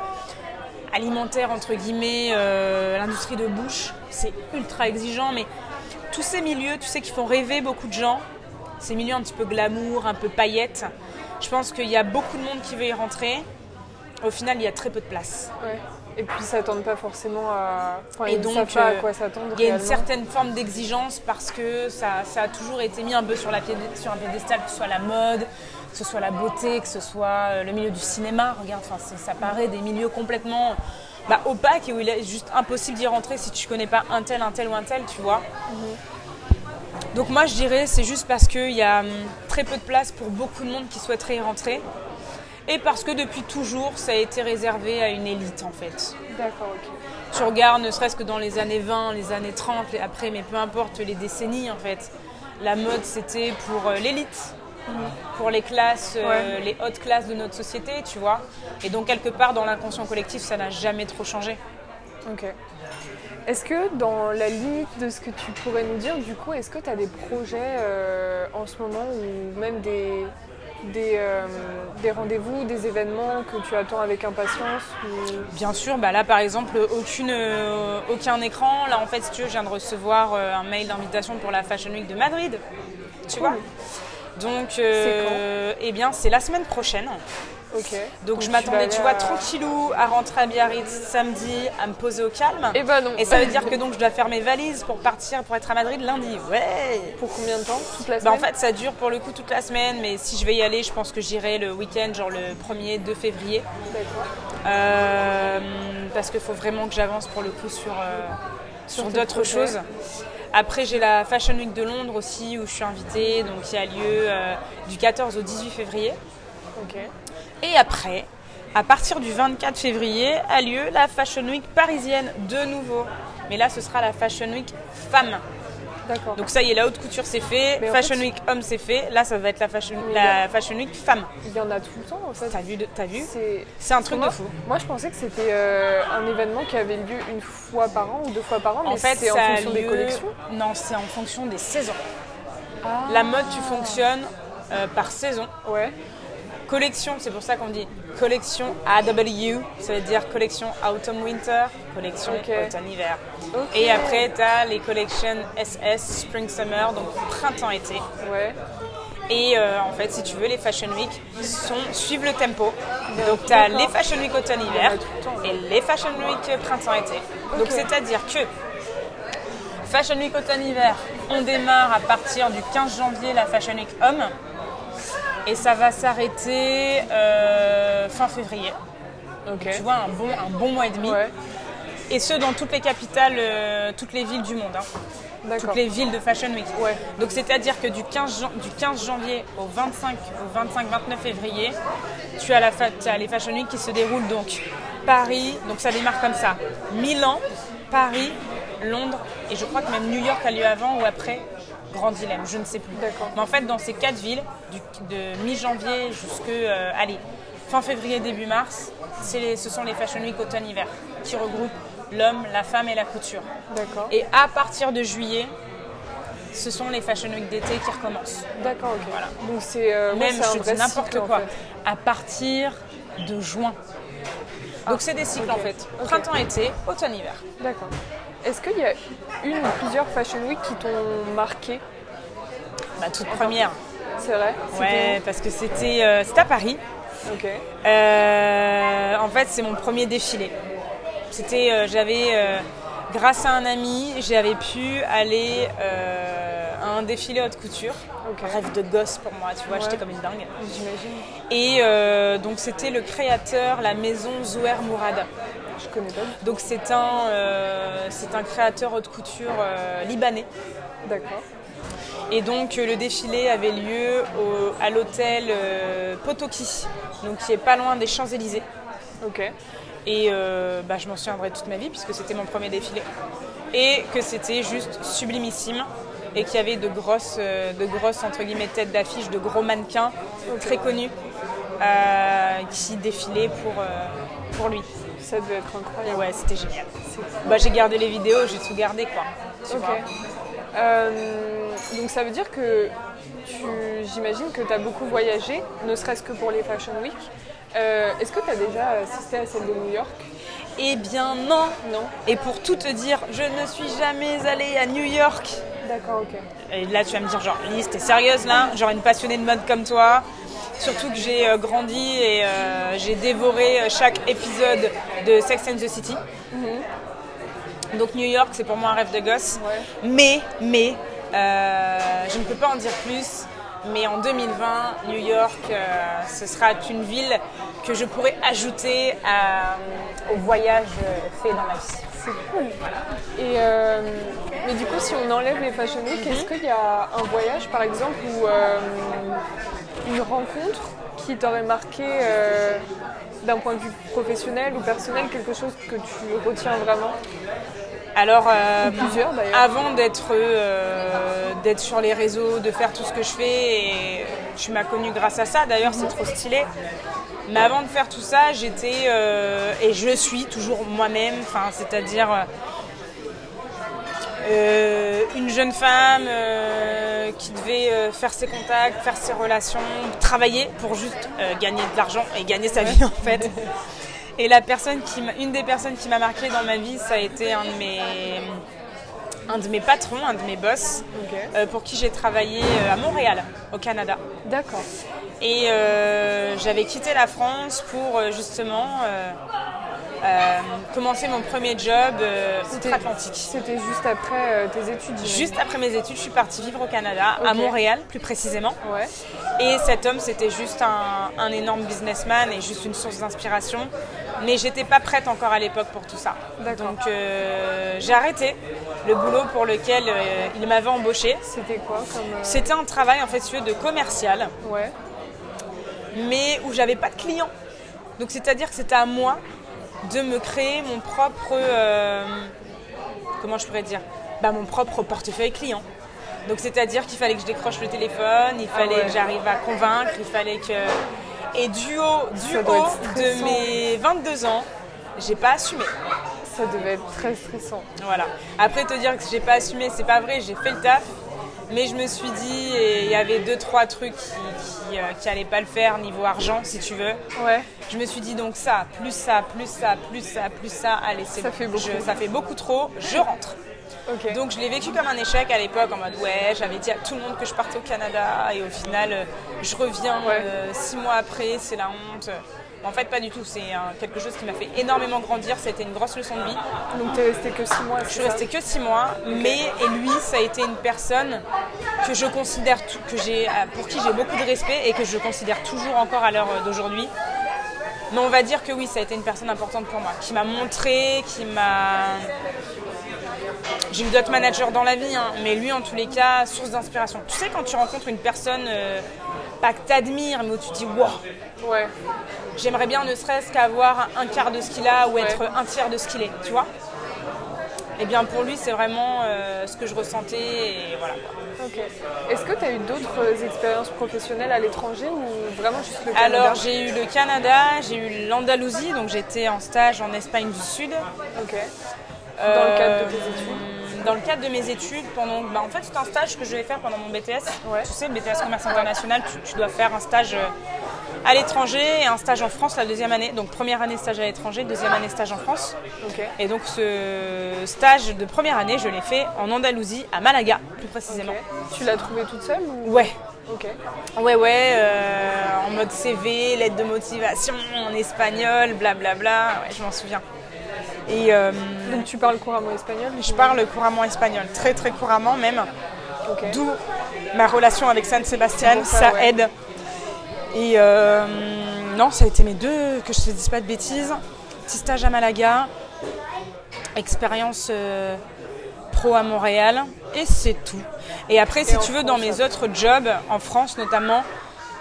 alimentaire, entre guillemets, euh, l'industrie de bouche, c'est ultra exigeant. Mais tous ces milieux, tu sais, qui font rêver beaucoup de gens, ces milieux un petit peu glamour, un peu paillettes, je pense qu'il y a beaucoup de monde qui veut y rentrer. Au final, il y a très peu de place. Ouais. Et puis, ils s'attendent pas forcément à. Enfin, Et ils ne donc, savent pas à euh, quoi s'attendre. Il y a une certaine forme d'exigence parce que ça, ça a toujours été mis un peu sur, la piédé- sur un piédestal, que ce soit la mode, que ce soit la beauté, que ce soit euh, le milieu du cinéma. Regarde, ça paraît des milieux complètement bah, opaques et où il est juste impossible d'y rentrer si tu connais pas un tel, un tel ou un tel, tu vois. Donc moi je dirais c'est juste parce qu'il y a hum, très peu de place pour beaucoup de monde qui souhaiterait y rentrer et parce que depuis toujours ça a été réservé à une élite en fait. D'accord, ok. Tu regardes, ne serait-ce que dans les années 20, les années 30, les- après, mais peu importe les décennies en fait. La mode c'était pour euh, l'élite, pour les classes, euh, Ouais. les hautes classes de notre société, tu vois. Et donc quelque part dans l'inconscient collectif, ça n'a jamais trop changé. Ok. Est-ce que dans la limite de ce que tu pourrais nous dire, du coup, est-ce que tu as des projets euh, en ce moment ou même des, des, euh, des rendez-vous, des événements que tu attends avec impatience ou... Bien sûr, bah là par exemple, aucune, euh, aucun écran. Là en fait, si tu veux, je viens de recevoir euh, un mail d'invitation pour la Fashion Week de Madrid. Tu vois Donc, eh bien, c'est la semaine prochaine. Donc, je m'attendais, tu vois, à- tranquillou à rentrer à Biarritz samedi, à me poser au calme. Eh ben non. Et ça veut dire que donc je dois faire mes valises pour partir, pour être à Madrid lundi. Ouais Pour combien de temps Toute la bah en semaine fait ça dure pour le coup toute la semaine, mais si je vais y aller, je pense que j'irai le week-end, genre le 1er 2 février. Euh, parce qu'il faut vraiment que j'avance pour le coup sur, euh, sur d'autres choses. Après, j'ai la Fashion Week de Londres aussi où je suis invitée, donc qui a lieu euh, du 14 au 18 février. Ok. Et après, à partir du 24 février, a lieu la Fashion Week parisienne de nouveau. Mais là, ce sera la Fashion Week femme. D'accord. Donc ça y est, la haute couture c'est fait, Mais en Fashion fait- Week homme c'est fait. Là, ça va être la Fashion, Mais la fashion Week femme. Il y en a tout le temps en fait. T'as vu, t'as vu C'est un truc moi, de fou. Moi, je pensais que c'était euh, un événement qui avait lieu une fois par an ou deux fois par an, En mais fait, c'est en fonction des collections. Non, c'est en fonction des saisons. Ah. La mode, tu fonctionnes euh, par saison. Ouais. Collection, c'est pour ça qu'on dit collection AW, ça veut dire collection autumn-winter, collection Ok. automne-hiver. Ok. Et après, tu as les collections SS, spring-summer, donc printemps-été. Ouais. Et euh, en fait, si tu veux, les Fashion Week sont, suivent le tempo. Donc, tu as les Fashion Week automne-hiver et les Fashion Week printemps-été. Donc, c'est-à-dire que Fashion Week automne-hiver, on démarre à partir du 15 janvier la Fashion Week homme. Et ça va s'arrêter euh, fin février. Tu vois, un bon, un bon mois et demi. Ouais, Et ce, dans toutes les capitales, euh, toutes les villes du monde. hein. Toutes les villes de Fashion Week. Ouais. Donc c'est-à-dire que du 15, jan- du 15 janvier au 25, au 25-29 février, tu as, la tu as les Fashion Week qui se déroulent donc Paris, donc ça démarre comme ça, Milan, Paris, Londres et je crois que même New York a lieu avant ou après Grand Dilemme, je ne sais plus. Mais en fait dans ces quatre villes, du- de mi-janvier jusque euh, allez, fin février, début mars, les- ce sont les Fashion Week automne-hiver qui regroupent l'homme, la femme et la couture. D'accord. Et à partir de juillet, ce sont les Fashion Week d'été qui recommencent. D'accord, ok. Voilà. Donc c'est euh, Même, je dis n'importe en quoi. fait. À partir de juin. Donc c'est des cycles en fait. Printemps-été, automne-hiver. D'accord. Est-ce qu'il y a une ou plusieurs Fashion Week qui t'ont marqué Ma toute première. C'est vrai? Ouais, parce que c'était euh, à Paris. Ok. Euh, en fait, c'est mon premier défilé. C'était, euh, j'avais, euh, grâce à un ami, j'avais pu aller à un défilé haute couture. Ok. Rêve de gosse pour moi, tu vois, Ouais. j'étais comme une dingue. J'imagine. Et donc c'était le créateur, la maison Zouer Mourad. Je connais pas. du tout. Donc c'est un, euh, c'est un créateur haute couture euh, libanais. D'accord. Et donc euh, le défilé avait lieu au- à l'hôtel Potoki, donc qui est pas loin des Champs-Élysées. Ok. Et bah, je m'en souviendrai toute ma vie puisque c'était mon premier défilé. Et que c'était juste sublimissime. Et qu'il y avait de grosses, de grosses entre guillemets, têtes d'affiche, de gros mannequins très connus euh, qui défilaient pour, euh, pour lui. Ça devait être incroyable. ouais, c'était génial. Bah, j'ai gardé les vidéos, j'ai tout gardé quoi. Tu Ok. vois. Euh, donc ça veut dire que j'imagine que tu as beaucoup voyagé, ne serait-ce que pour les Fashion Week. Euh, Est-ce que tu as déjà assisté à celle de New York? Eh bien non. Non Et pour tout te dire, je ne suis jamais allée à New York. D'accord, ok. Et là, tu vas me dire, genre, Lise, t'es sérieuse là? Genre une passionnée de mode comme toi Surtout que j'ai euh, grandi et euh, j'ai dévoré euh, chaque épisode de Sex and the City. Donc New York, c'est pour moi un rêve de gosse. Ouais. Mais, mais, je ne peux pas en dire plus. Mais en 2020, New York, euh, ce sera une ville que je pourrais ajouter à- au voyage fait dans ma vie. C'est cool. Et euh, mais du coup, si on enlève les Fashion Week, est-ce qu'il y a un voyage, par exemple, euh, une rencontre qui t'aurait marqué euh, d'un point de vue professionnel ou personnel, quelque chose que tu retiens vraiment? Alors, euh, Plusieurs avant d'être euh, d'être sur les réseaux, de faire tout ce que je fais, et tu m'as connue grâce à ça, d'ailleurs c'est trop stylé. Mais avant de faire tout ça, j'étais euh, et je suis toujours moi-même, enfin, c'est-à-dire euh, une jeune femme euh, qui devait euh, faire ses contacts, faire ses relations, travailler pour juste gagner de l'argent et gagner sa vie en fait. Et la personne qui une des personnes qui m'a marqué dans ma vie, ça a été un de mes, un de mes patrons, un de mes boss, euh, pour qui j'ai travaillé euh, à Montréal, au Canada. D'accord. Et euh, j'avais quitté la France pour justement euh, euh, commencer mon premier job euh, outre-Atlantique. C'était juste après euh, tes études. Juste après mes études, je suis partie vivre au Canada, à. Montréal plus précisément. Ouais. Et cet homme, c'était juste un, un énorme businessman et juste une source d'inspiration. Mais j'étais pas prête encore à l'époque pour tout ça. Donc euh, j'ai arrêté le boulot pour lequel euh, il m'avait embauché. C'était quoi comme. euh, C'était un travail en fait de commercial, Ouais. mais où j'avais pas de clients. Donc c'est-à-dire que c'était à moi de me créer mon propre, euh, comment je pourrais dire, bah, mon propre portefeuille client. Donc c'est-à-dire qu'il fallait que je décroche le téléphone, il fallait Ah ouais. que j'arrive à convaincre, il fallait que et du haut, du haut de mes 22 ans, j'ai pas assumé. Ça devait être très stressant. Voilà. Après te dire que j'ai pas assumé, c'est pas vrai, j'ai fait le taf. Mais je me suis dit, il y avait deux trois trucs qui, qui, euh, qui allaient pas le faire niveau argent, si tu veux. Ouais. Je me suis dit donc ça, plus ça, plus ça, plus ça, plus ça, allez c'est Ça bon. fait beaucoup. Je- ça fait beaucoup trop, je rentre. Ok. Donc je l'ai vécu comme un échec à l'époque, en mode ouais, j'avais dit à tout le monde que je partais au Canada et au final euh, je reviens Ouais. euh, six mois après, c'est la honte. En fait, pas du tout, c'est quelque chose qui m'a fait énormément grandir, ça a été une grosse leçon de vie. Donc t'es resté que 6 mois. Je suis restée que six mois, mais et lui, ça a été une personne que je considère, tout- que j'ai, euh, pour qui j'ai beaucoup de respect et que je considère toujours encore à l'heure d'aujourd'hui. Mais on va dire que oui, ça a été une personne importante pour moi, qui m'a montré, qui m'a. J'ai eu d'autres managers dans la vie, hein, mais lui, en tous les cas, source d'inspiration. Tu sais, quand tu rencontres une personne, euh, pas que t'admires, mais où tu te dis, waouh, Ouais. j'aimerais bien ne serait-ce qu'avoir un quart de ce qu'il a ou Ouais. être un tiers de ce qu'il est, tu vois Eh bien, pour lui, c'est vraiment euh, ce que je ressentais et voilà. Est-ce que tu as eu d'autres euh, expériences professionnelles à l'étranger ou vraiment juste le Canada? Alors, j'ai eu le Canada, j'ai eu l'Andalousie, donc j'étais en stage en Espagne du Sud. Dans le cadre de tes Euh, études? Dans le cadre de mes études, pendant, bah, en fait, c'est un stage que je vais faire pendant mon BTS. Ouais. Tu sais, le BTS commerce international, tu, tu dois faire un stage euh, à l'étranger et un stage en France la deuxième année. Donc première année stage à l'étranger, deuxième année stage en France. Et donc ce stage de première année, je l'ai fait en Andalousie, à Malaga plus précisément. Tu l'as trouvé toute seule ou... Ouais, Ok. ouais, ouais, euh, en mode CV, lettre de motivation en espagnol, blablabla, ouais, je m'en souviens. Et euh, Donc tu parles couramment espagnol je parle couramment espagnol, très très couramment même, d'où ma relation avec San pour ça, ça ouais. aide. Et euh, non, ça a été mes deux, que je ne te dise pas de bêtises. Petit stage à Malaga, expérience euh, pro à Montréal, et c'est tout. Et après, si tu veux, France, dans mes autres jobs, en France notamment,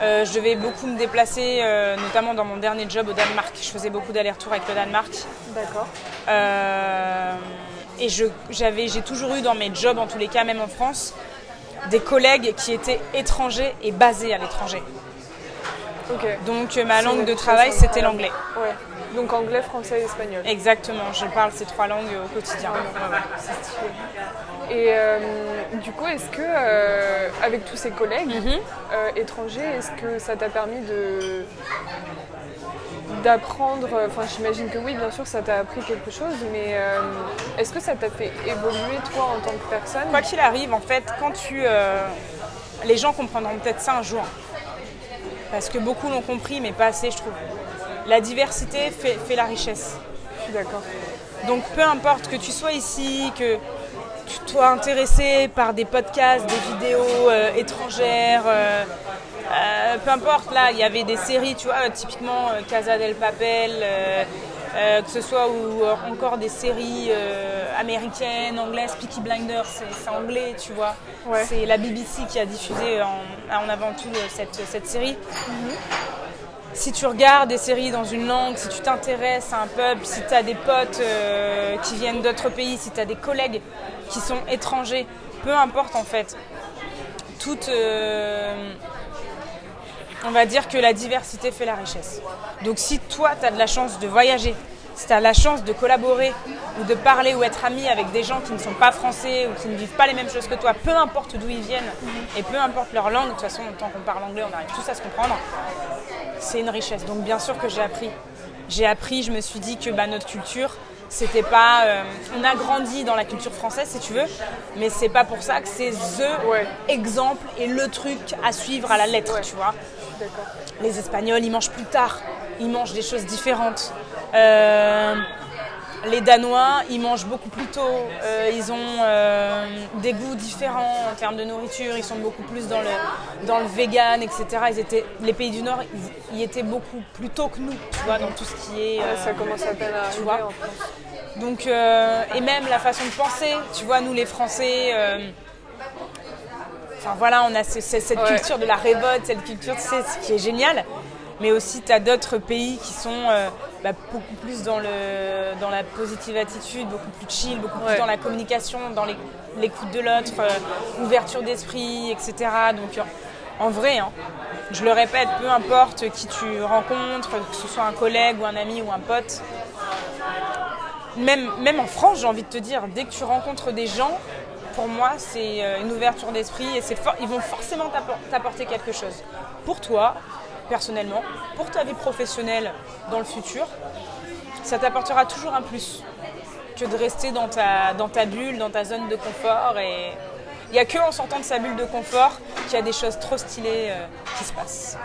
euh, je devais beaucoup me déplacer, euh, notamment dans mon dernier job au Danemark. Je faisais beaucoup d'allers-retours avec le Danemark. D'accord. Euh, et j'avais, j'ai toujours eu dans mes jobs, en tous les cas, même en France, des collègues qui étaient étrangers et basés à l'étranger. Donc euh, ma langue de travail, c'était l'anglais. Ouais. Donc anglais, français et espagnol. Exactement, je parle ces trois langues au quotidien. Stylé. Et euh, du coup, est-ce que, euh, avec tous ces collègues Mhm. euh, étrangers, est-ce que ça t'a permis de d'apprendre, enfin j'imagine que oui, bien sûr, ça t'a appris quelque chose, mais est-ce que ça t'a fait évoluer toi en tant que personne? Quoi qu'il arrive, en fait, quand tu... les gens comprendront peut-être ça un jour. Parce que beaucoup l'ont compris, mais pas assez, je trouve. La diversité fait, fait la richesse. Je suis d'accord. Donc peu importe que tu sois ici, que tu sois intéressé par des podcasts, des vidéos euh, étrangères, euh, euh, peu importe, là il y avait des séries, tu vois, typiquement Casa del Papel, euh, que ce soit ou euh, encore des séries euh, américaines, anglaises, Peaky Blinders, c'est anglais, tu vois. Ouais. C'est la BBC qui a diffusé en, en avant tout cette, cette série si tu regardes des séries dans une langue, si tu t'intéresses à un peuple, si tu as des potes euh, qui viennent d'autres pays, si tu as des collègues qui sont étrangers, peu importe en fait, toute, euh, on va dire que la diversité fait la richesse. Donc si toi tu as de la chance de voyager, si tu as la chance de collaborer ou de parler ou être ami avec des gens qui ne sont pas français ou qui ne vivent pas les mêmes choses que toi, peu importe d'où ils viennent et peu importe leur langue, de toute façon tant qu'on parle anglais on arrive tous à se comprendre, c'est une richesse. Donc bien sûr que j'ai appris. J'ai appris, je me suis dit que bah, notre culture, c'était pas. euh, on a grandi dans la culture française si tu veux, mais c'est pas pour ça que c'est the Ouais. exemple et le truc à suivre à la lettre, Ouais. tu vois. Les Espagnols, ils mangent plus tard, ils mangent des choses différentes. Euh, les Danois, ils mangent beaucoup plus tôt, Euh, ils ont euh, des goûts différents en termes de nourriture, ils sont beaucoup plus dans le, dans le vegan, etc. Ils étaient, les pays du Nord, ils, y étaient beaucoup plus tôt que nous, tu vois, dans tout ce qui est... Euh, ça commence à peine à arriver vois. en donc, et même la façon de penser, tu vois, nous les Français, enfin voilà, on a ce- ce- cette Ouais. culture de la révolte, cette culture, tu sais, ce qui est génial. Mais aussi, tu as d'autres pays qui sont euh, bah, beaucoup plus dans, le, dans la positive attitude, beaucoup plus chill, beaucoup plus dans la communication, dans l'écoute de l'autre, euh, ouverture d'esprit, etc. Donc, en vrai, hein, je le répète, peu importe qui tu rencontres, que ce soit un collègue ou un ami ou un pote, même, même en France, j'ai envie de te dire, dès que tu rencontres des gens, pour moi, c'est euh, une ouverture d'esprit et ils vont forcément t'appor- t'apporter quelque chose. Pour toi, personnellement, pour ta vie professionnelle dans le futur, ça t'apportera toujours un plus. que de rester dans ta, dans ta bulle, dans ta zone de confort. Et il n'y a que en sortant de sa bulle de confort qu'il y a des choses trop stylées euh, qui se passent.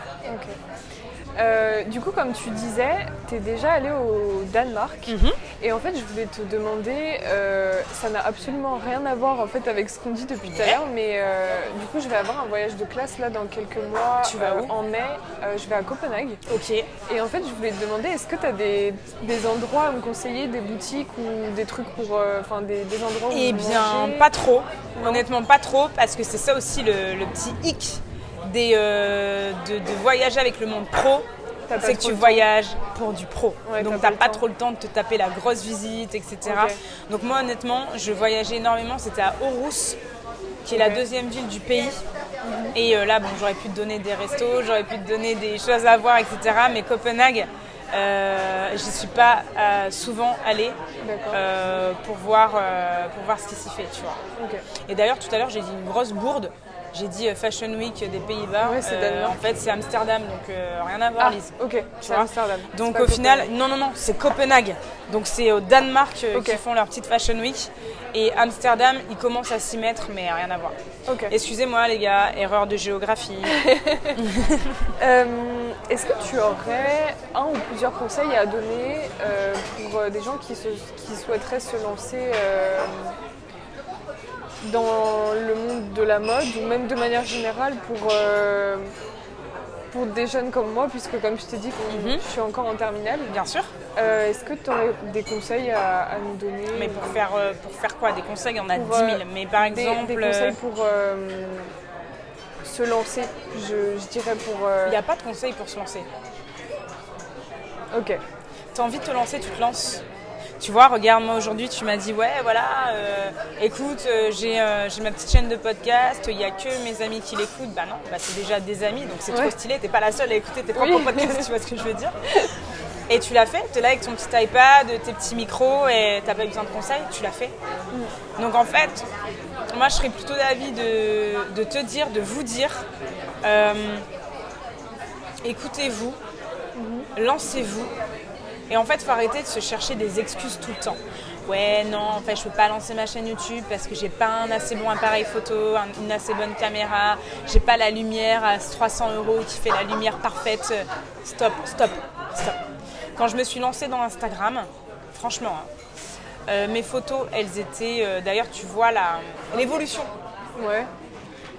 Euh, du coup, comme tu disais, tu es déjà allé au Danemark. Mhm. Et en fait, je voulais te demander, euh, ça n'a absolument rien à voir en fait avec ce qu'on dit depuis tout à l'heure, mais euh, du coup, je vais avoir un voyage de classe là dans quelques mois. Tu vas où En mai, je vais à Copenhague. Ok. Et en fait, je voulais te demander, est-ce que tu as des, des endroits à me conseiller, des boutiques ou des trucs pour. Enfin, des, des endroits où Eh bien, manger pas trop. Honnêtement, pas trop, parce que c'est ça aussi le, le petit hic des, euh, de, de voyager avec le monde pro. C'est que tu voyages pour du pro. Ouais, Donc t'as t'as pas trop le temps de te taper la grosse visite, etc. Donc moi honnêtement, je voyageais énormément. C'était à Aarhus, qui est la deuxième ville du pays. Et euh, là, bon, j'aurais pu te donner des restos, j'aurais pu te donner des choses à voir, etc. Mais Copenhague, euh, j'y suis pas euh, souvent allée euh, pour, voir, pour voir ce qui s'y fait, tu vois. Et d'ailleurs, tout à l'heure, j'ai dit une grosse bourde. J'ai dit euh, Fashion Week des Pays-Bas. Ouais, Danemark. en fait, c'est Amsterdam, donc euh, rien à voir, Ah, Lise. ok, c'est. Amsterdam. Donc au final, non, non, non, c'est Copenhague. Donc c'est au Danemark euh, qui font leur petite Fashion Week. Et Amsterdam, ils commencent à s'y mettre, mais rien à voir. Ok. Excusez-moi les gars, erreur de géographie. Euh, Est-ce que tu aurais un ou plusieurs conseils à donner euh, pour euh, des gens qui, se- qui souhaiteraient se lancer euh, dans le monde de la mode ou même de manière générale pour, euh, pour des jeunes comme moi, puisque comme je t'ai dit, qu'on- Mhm. je suis encore en terminale. Bien sûr. Euh, Est-ce que tu aurais des conseils à, à nous donner Mais pour faire, euh, pour faire quoi? Des conseils, il y en a Pour, 10 000. euh, Mais par exemple, des conseils pour se lancer, je, je dirais pour... euh, il n'y a pas de conseils pour se lancer. Ok. T'as envie de te lancer, tu te lances. Tu vois, regarde, moi aujourd'hui, tu m'as dit, ouais, voilà, euh, écoute, euh, j'ai euh, j'ai ma petite chaîne de podcast, il n'y a que mes amis qui l'écoutent. Bah non, bah c'est déjà des amis, donc c'est Ouais. trop stylé, t'es pas la seule à écouter tes propres Oui. podcasts, tu vois ce que je veux dire. Et tu l'as fait, t'es là avec ton petit iPad, tes petits micros, et t'as pas besoin de conseils, tu l'as fait. Donc en fait, moi je serais plutôt d'avis de, de te dire, de vous dire, écoutez-vous, lancez-vous. Et en fait, faut arrêter de se chercher des excuses tout le temps. Ouais, non, en fait, je peux pas lancer ma chaîne YouTube parce que j'ai pas un assez bon appareil photo, un- une assez bonne caméra, j'ai pas la lumière à 300 euros qui fait la lumière parfaite. Stop, stop, stop. Quand je me suis lancée dans Instagram, franchement, hein, euh, mes photos, elles étaient. euh, D'ailleurs, tu vois l'évolution Ouais.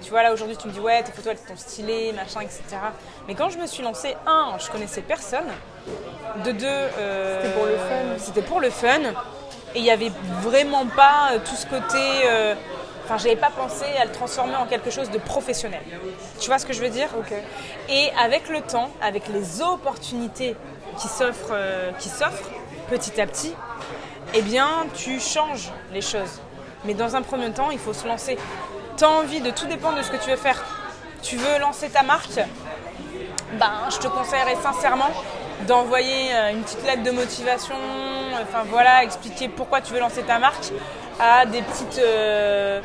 tu vois, là aujourd'hui, tu me dis, ouais, tes photos elles sont stylées, machin, etc. Mais quand je me suis lancée, un, je connaissais personne. De deux, euh, C'était pour le fun. C'était pour le fun. Et il n'y avait vraiment pas euh, tout ce côté. euh, Enfin, j'avais pas pensé à le transformer en quelque chose de professionnel. Tu vois ce que je veux dire? Et avec le temps, avec les opportunités qui s'offrent, euh, qui s'offrent petit à petit, eh bien, tu changes les choses. Mais dans un premier temps, il faut se lancer. Tu as envie de tout dépend de ce que tu veux faire. Tu veux lancer ta marque? Ben, je te conseillerais sincèrement d'envoyer euh, une petite lettre de motivation, enfin voilà, expliquer pourquoi tu veux lancer ta marque à des petites, euh,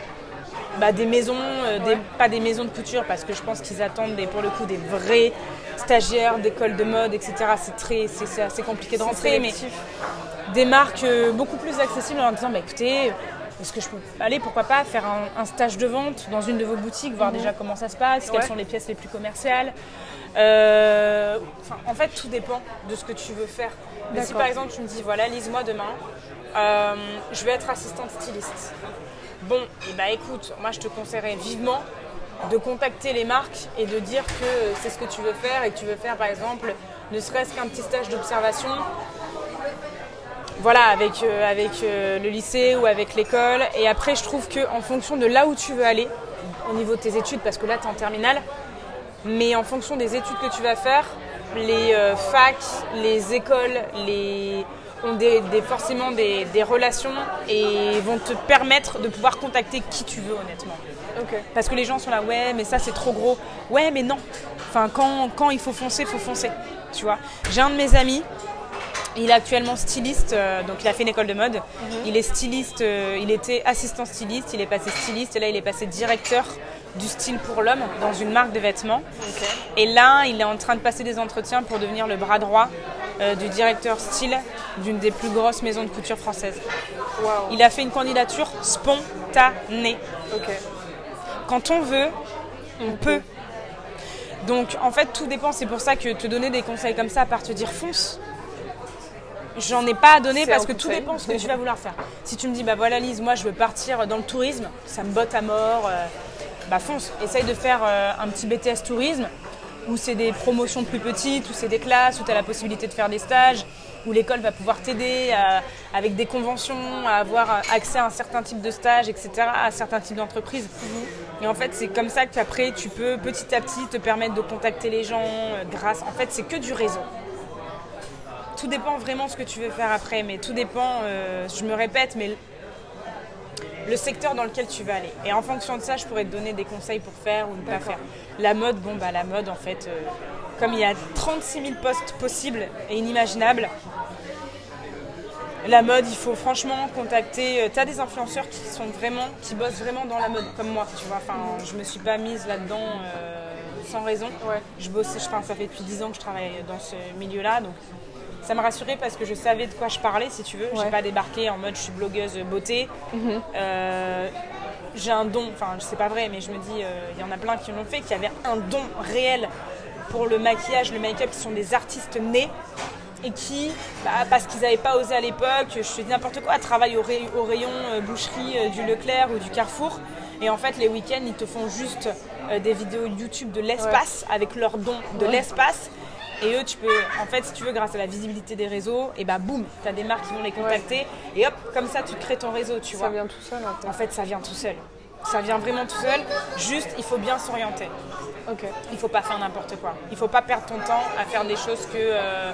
bah, des maisons, euh, des- pas des maisons de couture parce que je pense qu'ils attendent des, pour le coup des vrais stagiaires d'école de mode, etc. C'est très, c'est assez compliqué de rentrer, mais des marques euh, beaucoup plus accessibles en disant bah, écoutez, est-ce que je peux aller, pourquoi pas, faire un, un stage de vente dans une de vos boutiques, voir déjà comment ça se passe, quelles sont les pièces les plus commerciales. Euh, en fait, tout dépend de ce que tu veux faire. Mais si par exemple tu me dis voilà, lise-moi demain, euh, je vais être assistante styliste. Bon, et bah écoute, moi je te conseillerais vivement de contacter les marques et de dire que c'est ce que tu veux faire et que tu veux faire par exemple ne serait-ce qu'un petit stage d'observation voilà, avec, euh, avec euh, le lycée ou avec l'école. Et après, je trouve qu'en fonction de là où tu veux aller, au niveau de tes études, parce que là, tu es en terminale, mais en fonction des études que tu vas faire, les euh, facs, les écoles, les ont des, des- forcément des, des relations et vont te permettre de pouvoir contacter qui tu veux honnêtement. Parce que les gens sont là, ouais, mais ça c'est trop gros. Ouais, mais non. Enfin, quand, quand il faut foncer, il faut foncer. Tu vois. J'ai un de mes amis, il est actuellement styliste, euh, donc il a fait une école de mode. Il est styliste, euh, il était assistant styliste, il est passé styliste et là il est passé directeur du style pour l'homme dans une marque de vêtements. Et là, il est en train de passer des entretiens pour devenir le bras droit euh, du directeur style d'une des plus grosses maisons de couture françaises. Il a fait une candidature spontanée. Quand on veut, on peut. Donc en fait, tout dépend. C'est pour ça que te donner des conseils comme ça, à part te dire fonce, j'en ai pas à donner parce que tout dépend ce que tu vas vouloir faire. Si tu me dis, bah voilà Lise, moi je veux partir dans le tourisme, ça me botte à mort, euh, bah fonce. Essaye de faire euh, un petit BTS tourisme où c'est des promotions plus petites, où c'est des classes, où tu as la possibilité de faire des stages, où l'école va pouvoir t'aider à- avec des conventions, à avoir accès à un certain type de stage, etc., à certains types d'entreprises. Et en fait, c'est comme ça qu'après, tu peux petit à petit te permettre de contacter les gens euh, grâce. En fait, c'est que du réseau. Tout dépend vraiment ce que tu veux faire après, mais tout dépend, euh, je me répète, mais le secteur dans lequel tu vas aller. Et en fonction de ça, je pourrais te donner des conseils pour faire ou ne pas faire. La mode, bon, bah la mode, en fait, euh, comme il y a 36 000 postes possibles et inimaginables, la mode, il faut franchement contacter. tu as des influenceurs qui sont vraiment, qui bossent vraiment dans la mode, comme moi, tu vois. Enfin, je me suis pas mise là-dedans euh, sans raison. Ouais. Je bosse, enfin, ça fait depuis 10 ans que je travaille dans ce milieu-là, donc ça me rassurait parce que je savais de quoi je parlais, si tu veux. Ouais. J'ai pas débarqué en mode je suis blogueuse beauté. Euh, j'ai un don, enfin, c'est pas vrai, mais je me dis, euh, il y en a plein qui l'ont fait, qui avaient un don réel pour le maquillage, le make-up, qui sont des artistes nés et qui, bah, parce qu'ils n'avaient pas osé à l'époque, je te dis n'importe quoi, travaillent au, ray- au rayon euh, boucherie euh, du Leclerc ou du Carrefour. Et en fait, les week-ends, ils te font juste euh, des vidéos YouTube de l'espace avec leur don de Ouais. l'espace. Et eux, tu peux, en fait, si tu veux, grâce à la visibilité des réseaux, et bah boum, tu as des marques qui vont les contacter. Et hop, comme ça, tu crées ton réseau, tu Ça vois. vient tout seul en fait. En fait, ça vient tout seul. Ça vient vraiment tout seul. Juste, il faut bien s'orienter. Ok. Il faut pas faire n'importe quoi. Il faut pas perdre ton temps à faire des choses que euh,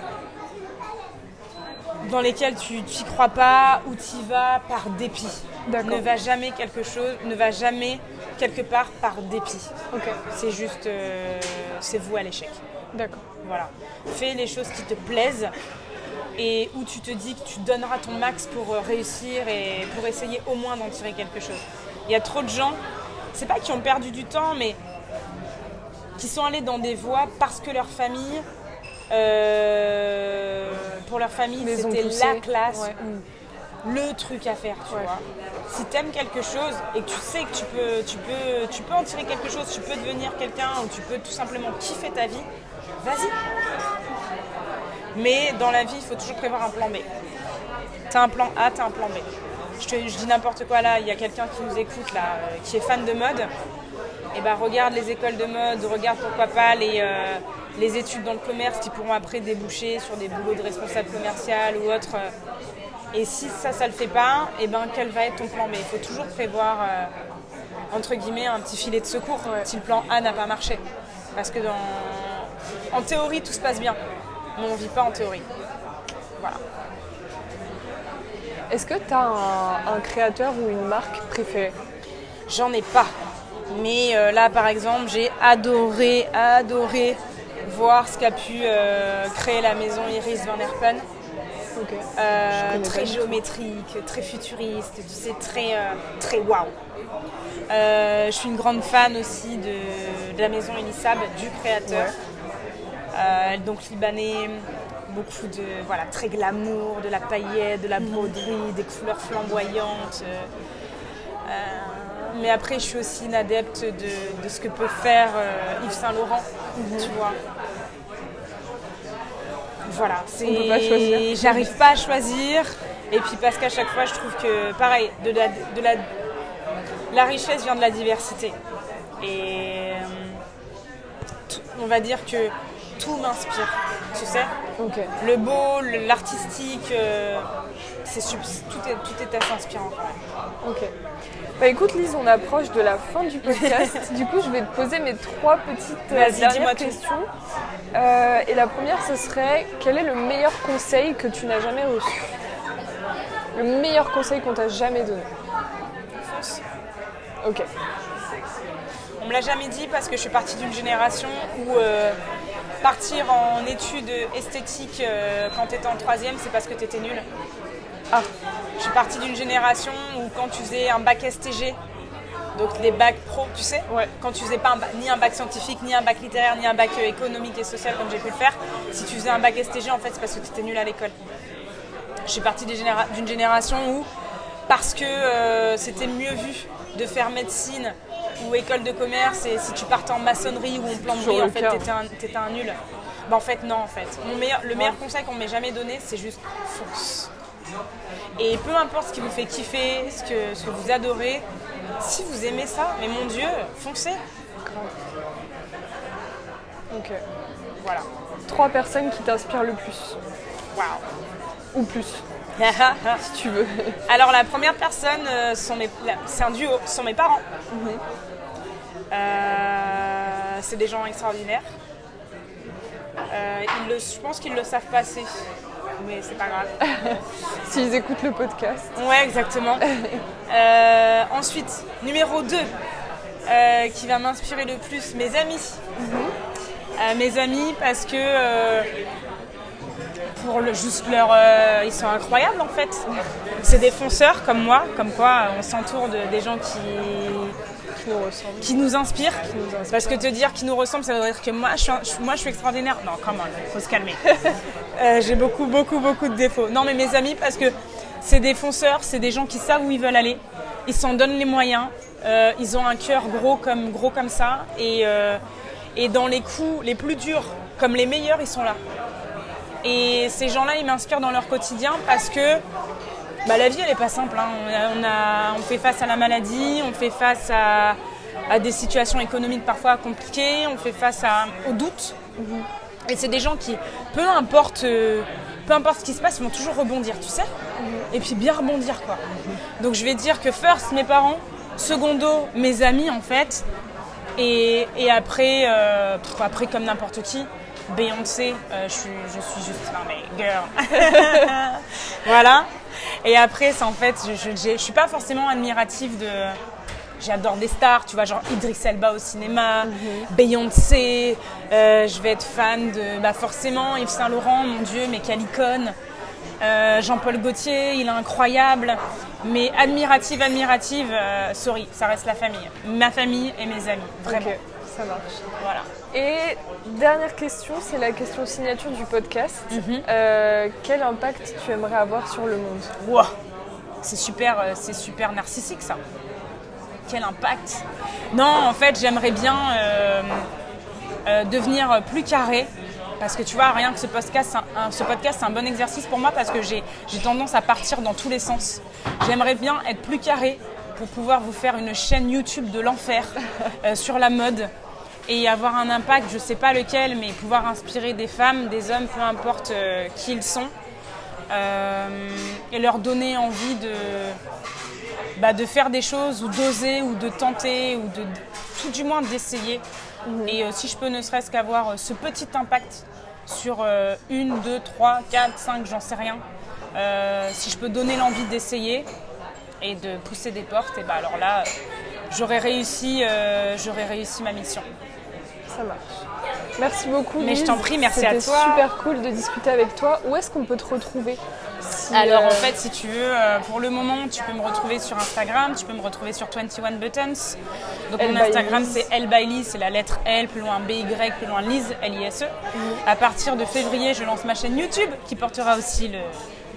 dans lesquelles tu n'y crois pas ou tu y vas par dépit. D'accord. Ne va jamais quelque chose, ne va jamais quelque part par dépit. Ok. C'est juste, euh, c'est vous à l'échec. D'accord. Voilà. Fais les choses qui te plaisent et où tu te dis que tu donneras ton max pour euh, réussir et pour essayer au moins d'en tirer quelque chose. Il y a trop de gens, c'est pas qui ont perdu du temps, mais qui sont allés dans des voies parce que leur famille, euh, pour leur famille, c'était la classe Ouais. le truc à faire, tu Ouais. vois. Si t'aimes quelque chose et que tu sais que tu peux, tu peux, tu peux en tirer quelque chose, tu peux devenir quelqu'un ou tu peux tout simplement kiffer ta vie, vas-y. Mais dans la vie, il faut toujours prévoir un plan B. T'as un plan A, t'as un plan B. Je, te- dis n'importe quoi là, il y a quelqu'un qui nous écoute là, euh, qui est fan de mode. Et ben regarde les écoles de mode, regarde pourquoi pas les, euh, les études dans le commerce qui pourront après déboucher sur des boulots de responsable commercial ou autre. euh. Et si ça, ça le fait pas, et ben quel va être ton plan B? Il faut toujours prévoir entre guillemets un petit filet de secours si le plan A n'a pas marché. Parce que dans... en théorie tout se passe bien, mais on vit pas en théorie. Voilà. Est-ce que tu as un, un créateur ou une marque préférée? J'en ai pas. Mais euh, là, par exemple, j'ai adoré, adoré voir ce qu'a pu euh, créer la maison Iris Van Herpen. Ok. Euh, très géométrique, très futuriste, tu sais, très, très waouh. Je suis une grande fan aussi de, de la maison Elisab, du créateur. Donc libanais, beaucoup de voilà très glamour, de la paillette, de la broderie, des couleurs flamboyantes. euh, euh, mais après, je suis aussi une adepte de, de ce que peut faire euh, Yves Saint Laurent, tu vois. Voilà, c'est. J'arrive pas à choisir. Et puis parce qu'à chaque fois, je trouve que pareil, de la, de la, la richesse vient de la diversité. Et euh, on va dire que tout m'inspire, tu sais. Le beau, l'artistique, euh, c'est tout est, tout est assez inspirant. quand même. Ok. Bah écoute Lise, on approche de la fin du podcast. du coup, je vais te poser mes trois petites euh, dernières questions. Euh, et la première, ce serait quel est le meilleur conseil que tu n'as jamais reçu? Le meilleur conseil qu'on t'a jamais donné? Fonce. Ok. On me l'a jamais dit parce que je suis partie d'une génération où partir en études esthétiques euh, quand tu étais en troisième, c'est parce que tu étais nul. Ah, Je suis partie d'une génération où quand tu faisais un bac STG, donc les bacs pro, tu sais, Ouais. quand tu faisais pas un ni un bac scientifique, ni un bac littéraire, ni un bac euh, économique et social comme j'ai pu le faire, si tu faisais un bac STG, en fait, c'est parce que tu étais nul à l'école. Je suis partie généra- d'une génération où, parce que euh, c'était mieux vu de faire médecine ou école de commerce, et si tu partais en maçonnerie ou en plomberie, en fait, t'étais un, un nul. Bah, en fait, non, en fait. Mon meilleur, le meilleur conseil qu'on m'ait jamais donné, c'est juste fonce. Et peu importe ce qui vous fait kiffer, ce que, ce que vous adorez, si vous aimez ça, mais mon Dieu, foncez. Ok. Voilà. Trois personnes qui t'inspirent le plus. Waouh. Ou plus, si tu veux. Alors la première personne, euh, sont mes, la- c'est un duo, ce sont mes parents. Euh, c'est des gens extraordinaires. Euh, ils le, je pense qu'ils le savent passer, mais c'est pas grave. S'ils écoutent le podcast. Ouais, exactement. Euh, ensuite, numéro 2, qui va m'inspirer le plus, mes amis. Euh, mes amis, parce que pour le, juste leur. euh, ils sont incroyables en fait. C'est des fonceurs comme moi, comme quoi on s'entoure de, des gens qui, Qui nous ressemblent. qui nous inspirent. Parce que te dire qu'ils nous ressemblent, ça veut dire que moi je suis, un- je- moi, je suis extraordinaire. Non, comment il faut se calmer. Euh, J'ai beaucoup, beaucoup, beaucoup de défauts. Non, mais mes amis, parce que c'est des fonceurs, c'est des gens qui savent où ils veulent aller. Ils s'en donnent les moyens. Euh, ils ont un cœur gros comme, gros comme ça. Et, euh, et dans les coups les plus durs, comme les meilleurs, ils sont là. Et ces gens-là, ils m'inspirent dans leur quotidien parce que bah, la vie, elle n'est pas simple. hein. On, fait face à la maladie, on fait face à, des situations économiques parfois compliquées, on fait face à, aux doutes. Et c'est des gens qui, peu importe, euh, peu importe ce qui se passe, vont toujours rebondir, tu sais Et puis bien rebondir, quoi. Donc je vais dire que first, mes parents, secondo, mes amis, en fait. Et, euh, après, comme n'importe qui, Beyoncé, euh, je, suis, je suis juste, non mais girl. voilà. Et après, c'est en fait, je, je, je suis pas forcément admirative de. J'adore des stars, tu vois, genre Idris Elba au cinéma, Beyoncé. euh, je vais être fan de, bah forcément, Yves Saint Laurent, mon Dieu, mais quelle icône. Euh, Jean-Paul Gaultier, il est incroyable. Mais admirative, admirative, euh, sorry, ça reste la famille. Ma famille et mes amis, vraiment. Ça marche. Voilà. Et dernière question, c'est la question signature du podcast. Mhm. Euh, quel impact tu aimerais avoir sur le monde Wow. C'est super, euh, c'est super narcissique ça. Quel impact? Non, en fait, j'aimerais bien euh, euh, devenir plus carré. Parce que tu vois, rien que ce podcast, c'est un, un- ce podcast, c'est un bon exercice pour moi parce que j'ai j'ai tendance à partir dans tous les sens. J'aimerais bien être plus carré pour pouvoir vous faire une chaîne YouTube de l'enfer euh, sur la mode et avoir un impact, je sais pas lequel, mais pouvoir inspirer des femmes, des hommes, peu importe euh, qui ils sont, euh, et leur donner envie de, bah, de faire des choses ou d'oser ou de tenter ou de tout du moins d'essayer. Et euh, si je peux ne serait-ce qu'avoir ce petit impact sur une, deux, trois, quatre, cinq, j'en sais rien, si je peux donner l'envie d'essayer et de pousser des portes, et bah alors là, j'aurais réussi, j'aurais réussi ma mission. Ça marche. Merci beaucoup. Mais je t'en prie, merci à C'était toi. super cool de discuter avec toi. Où est-ce qu'on peut te retrouver Si, Alors euh, en fait, si tu veux, euh, pour le moment, tu peux me retrouver sur Instagram, tu peux me retrouver sur 21 Buttons. Donc mon Instagram c'est Elle by Lise, c'est la lettre L, plus loin BY, plus loin Lise, L-I-S-E. À partir de février, je lance ma chaîne YouTube qui portera aussi le,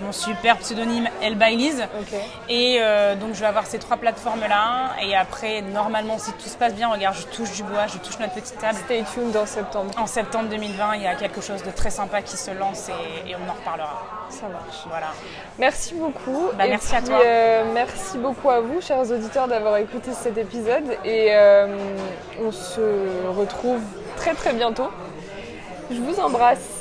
mon super pseudonyme Lise. Ok. Et euh, donc je vais avoir ces trois plateformes-là. Et après, normalement, si tout se passe bien, regarde, je touche du bois, je touche notre petite table. Stay tuned en septembre. En septembre 2020, il y a quelque chose de très sympa qui se lance et, et on en reparlera. Ça marche. Voilà. Merci beaucoup. Bah, Et merci à puis, toi. euh, merci beaucoup à vous, chers auditeurs, d'avoir écouté cet épisode. Et euh, on se retrouve très très bientôt. Je vous embrasse.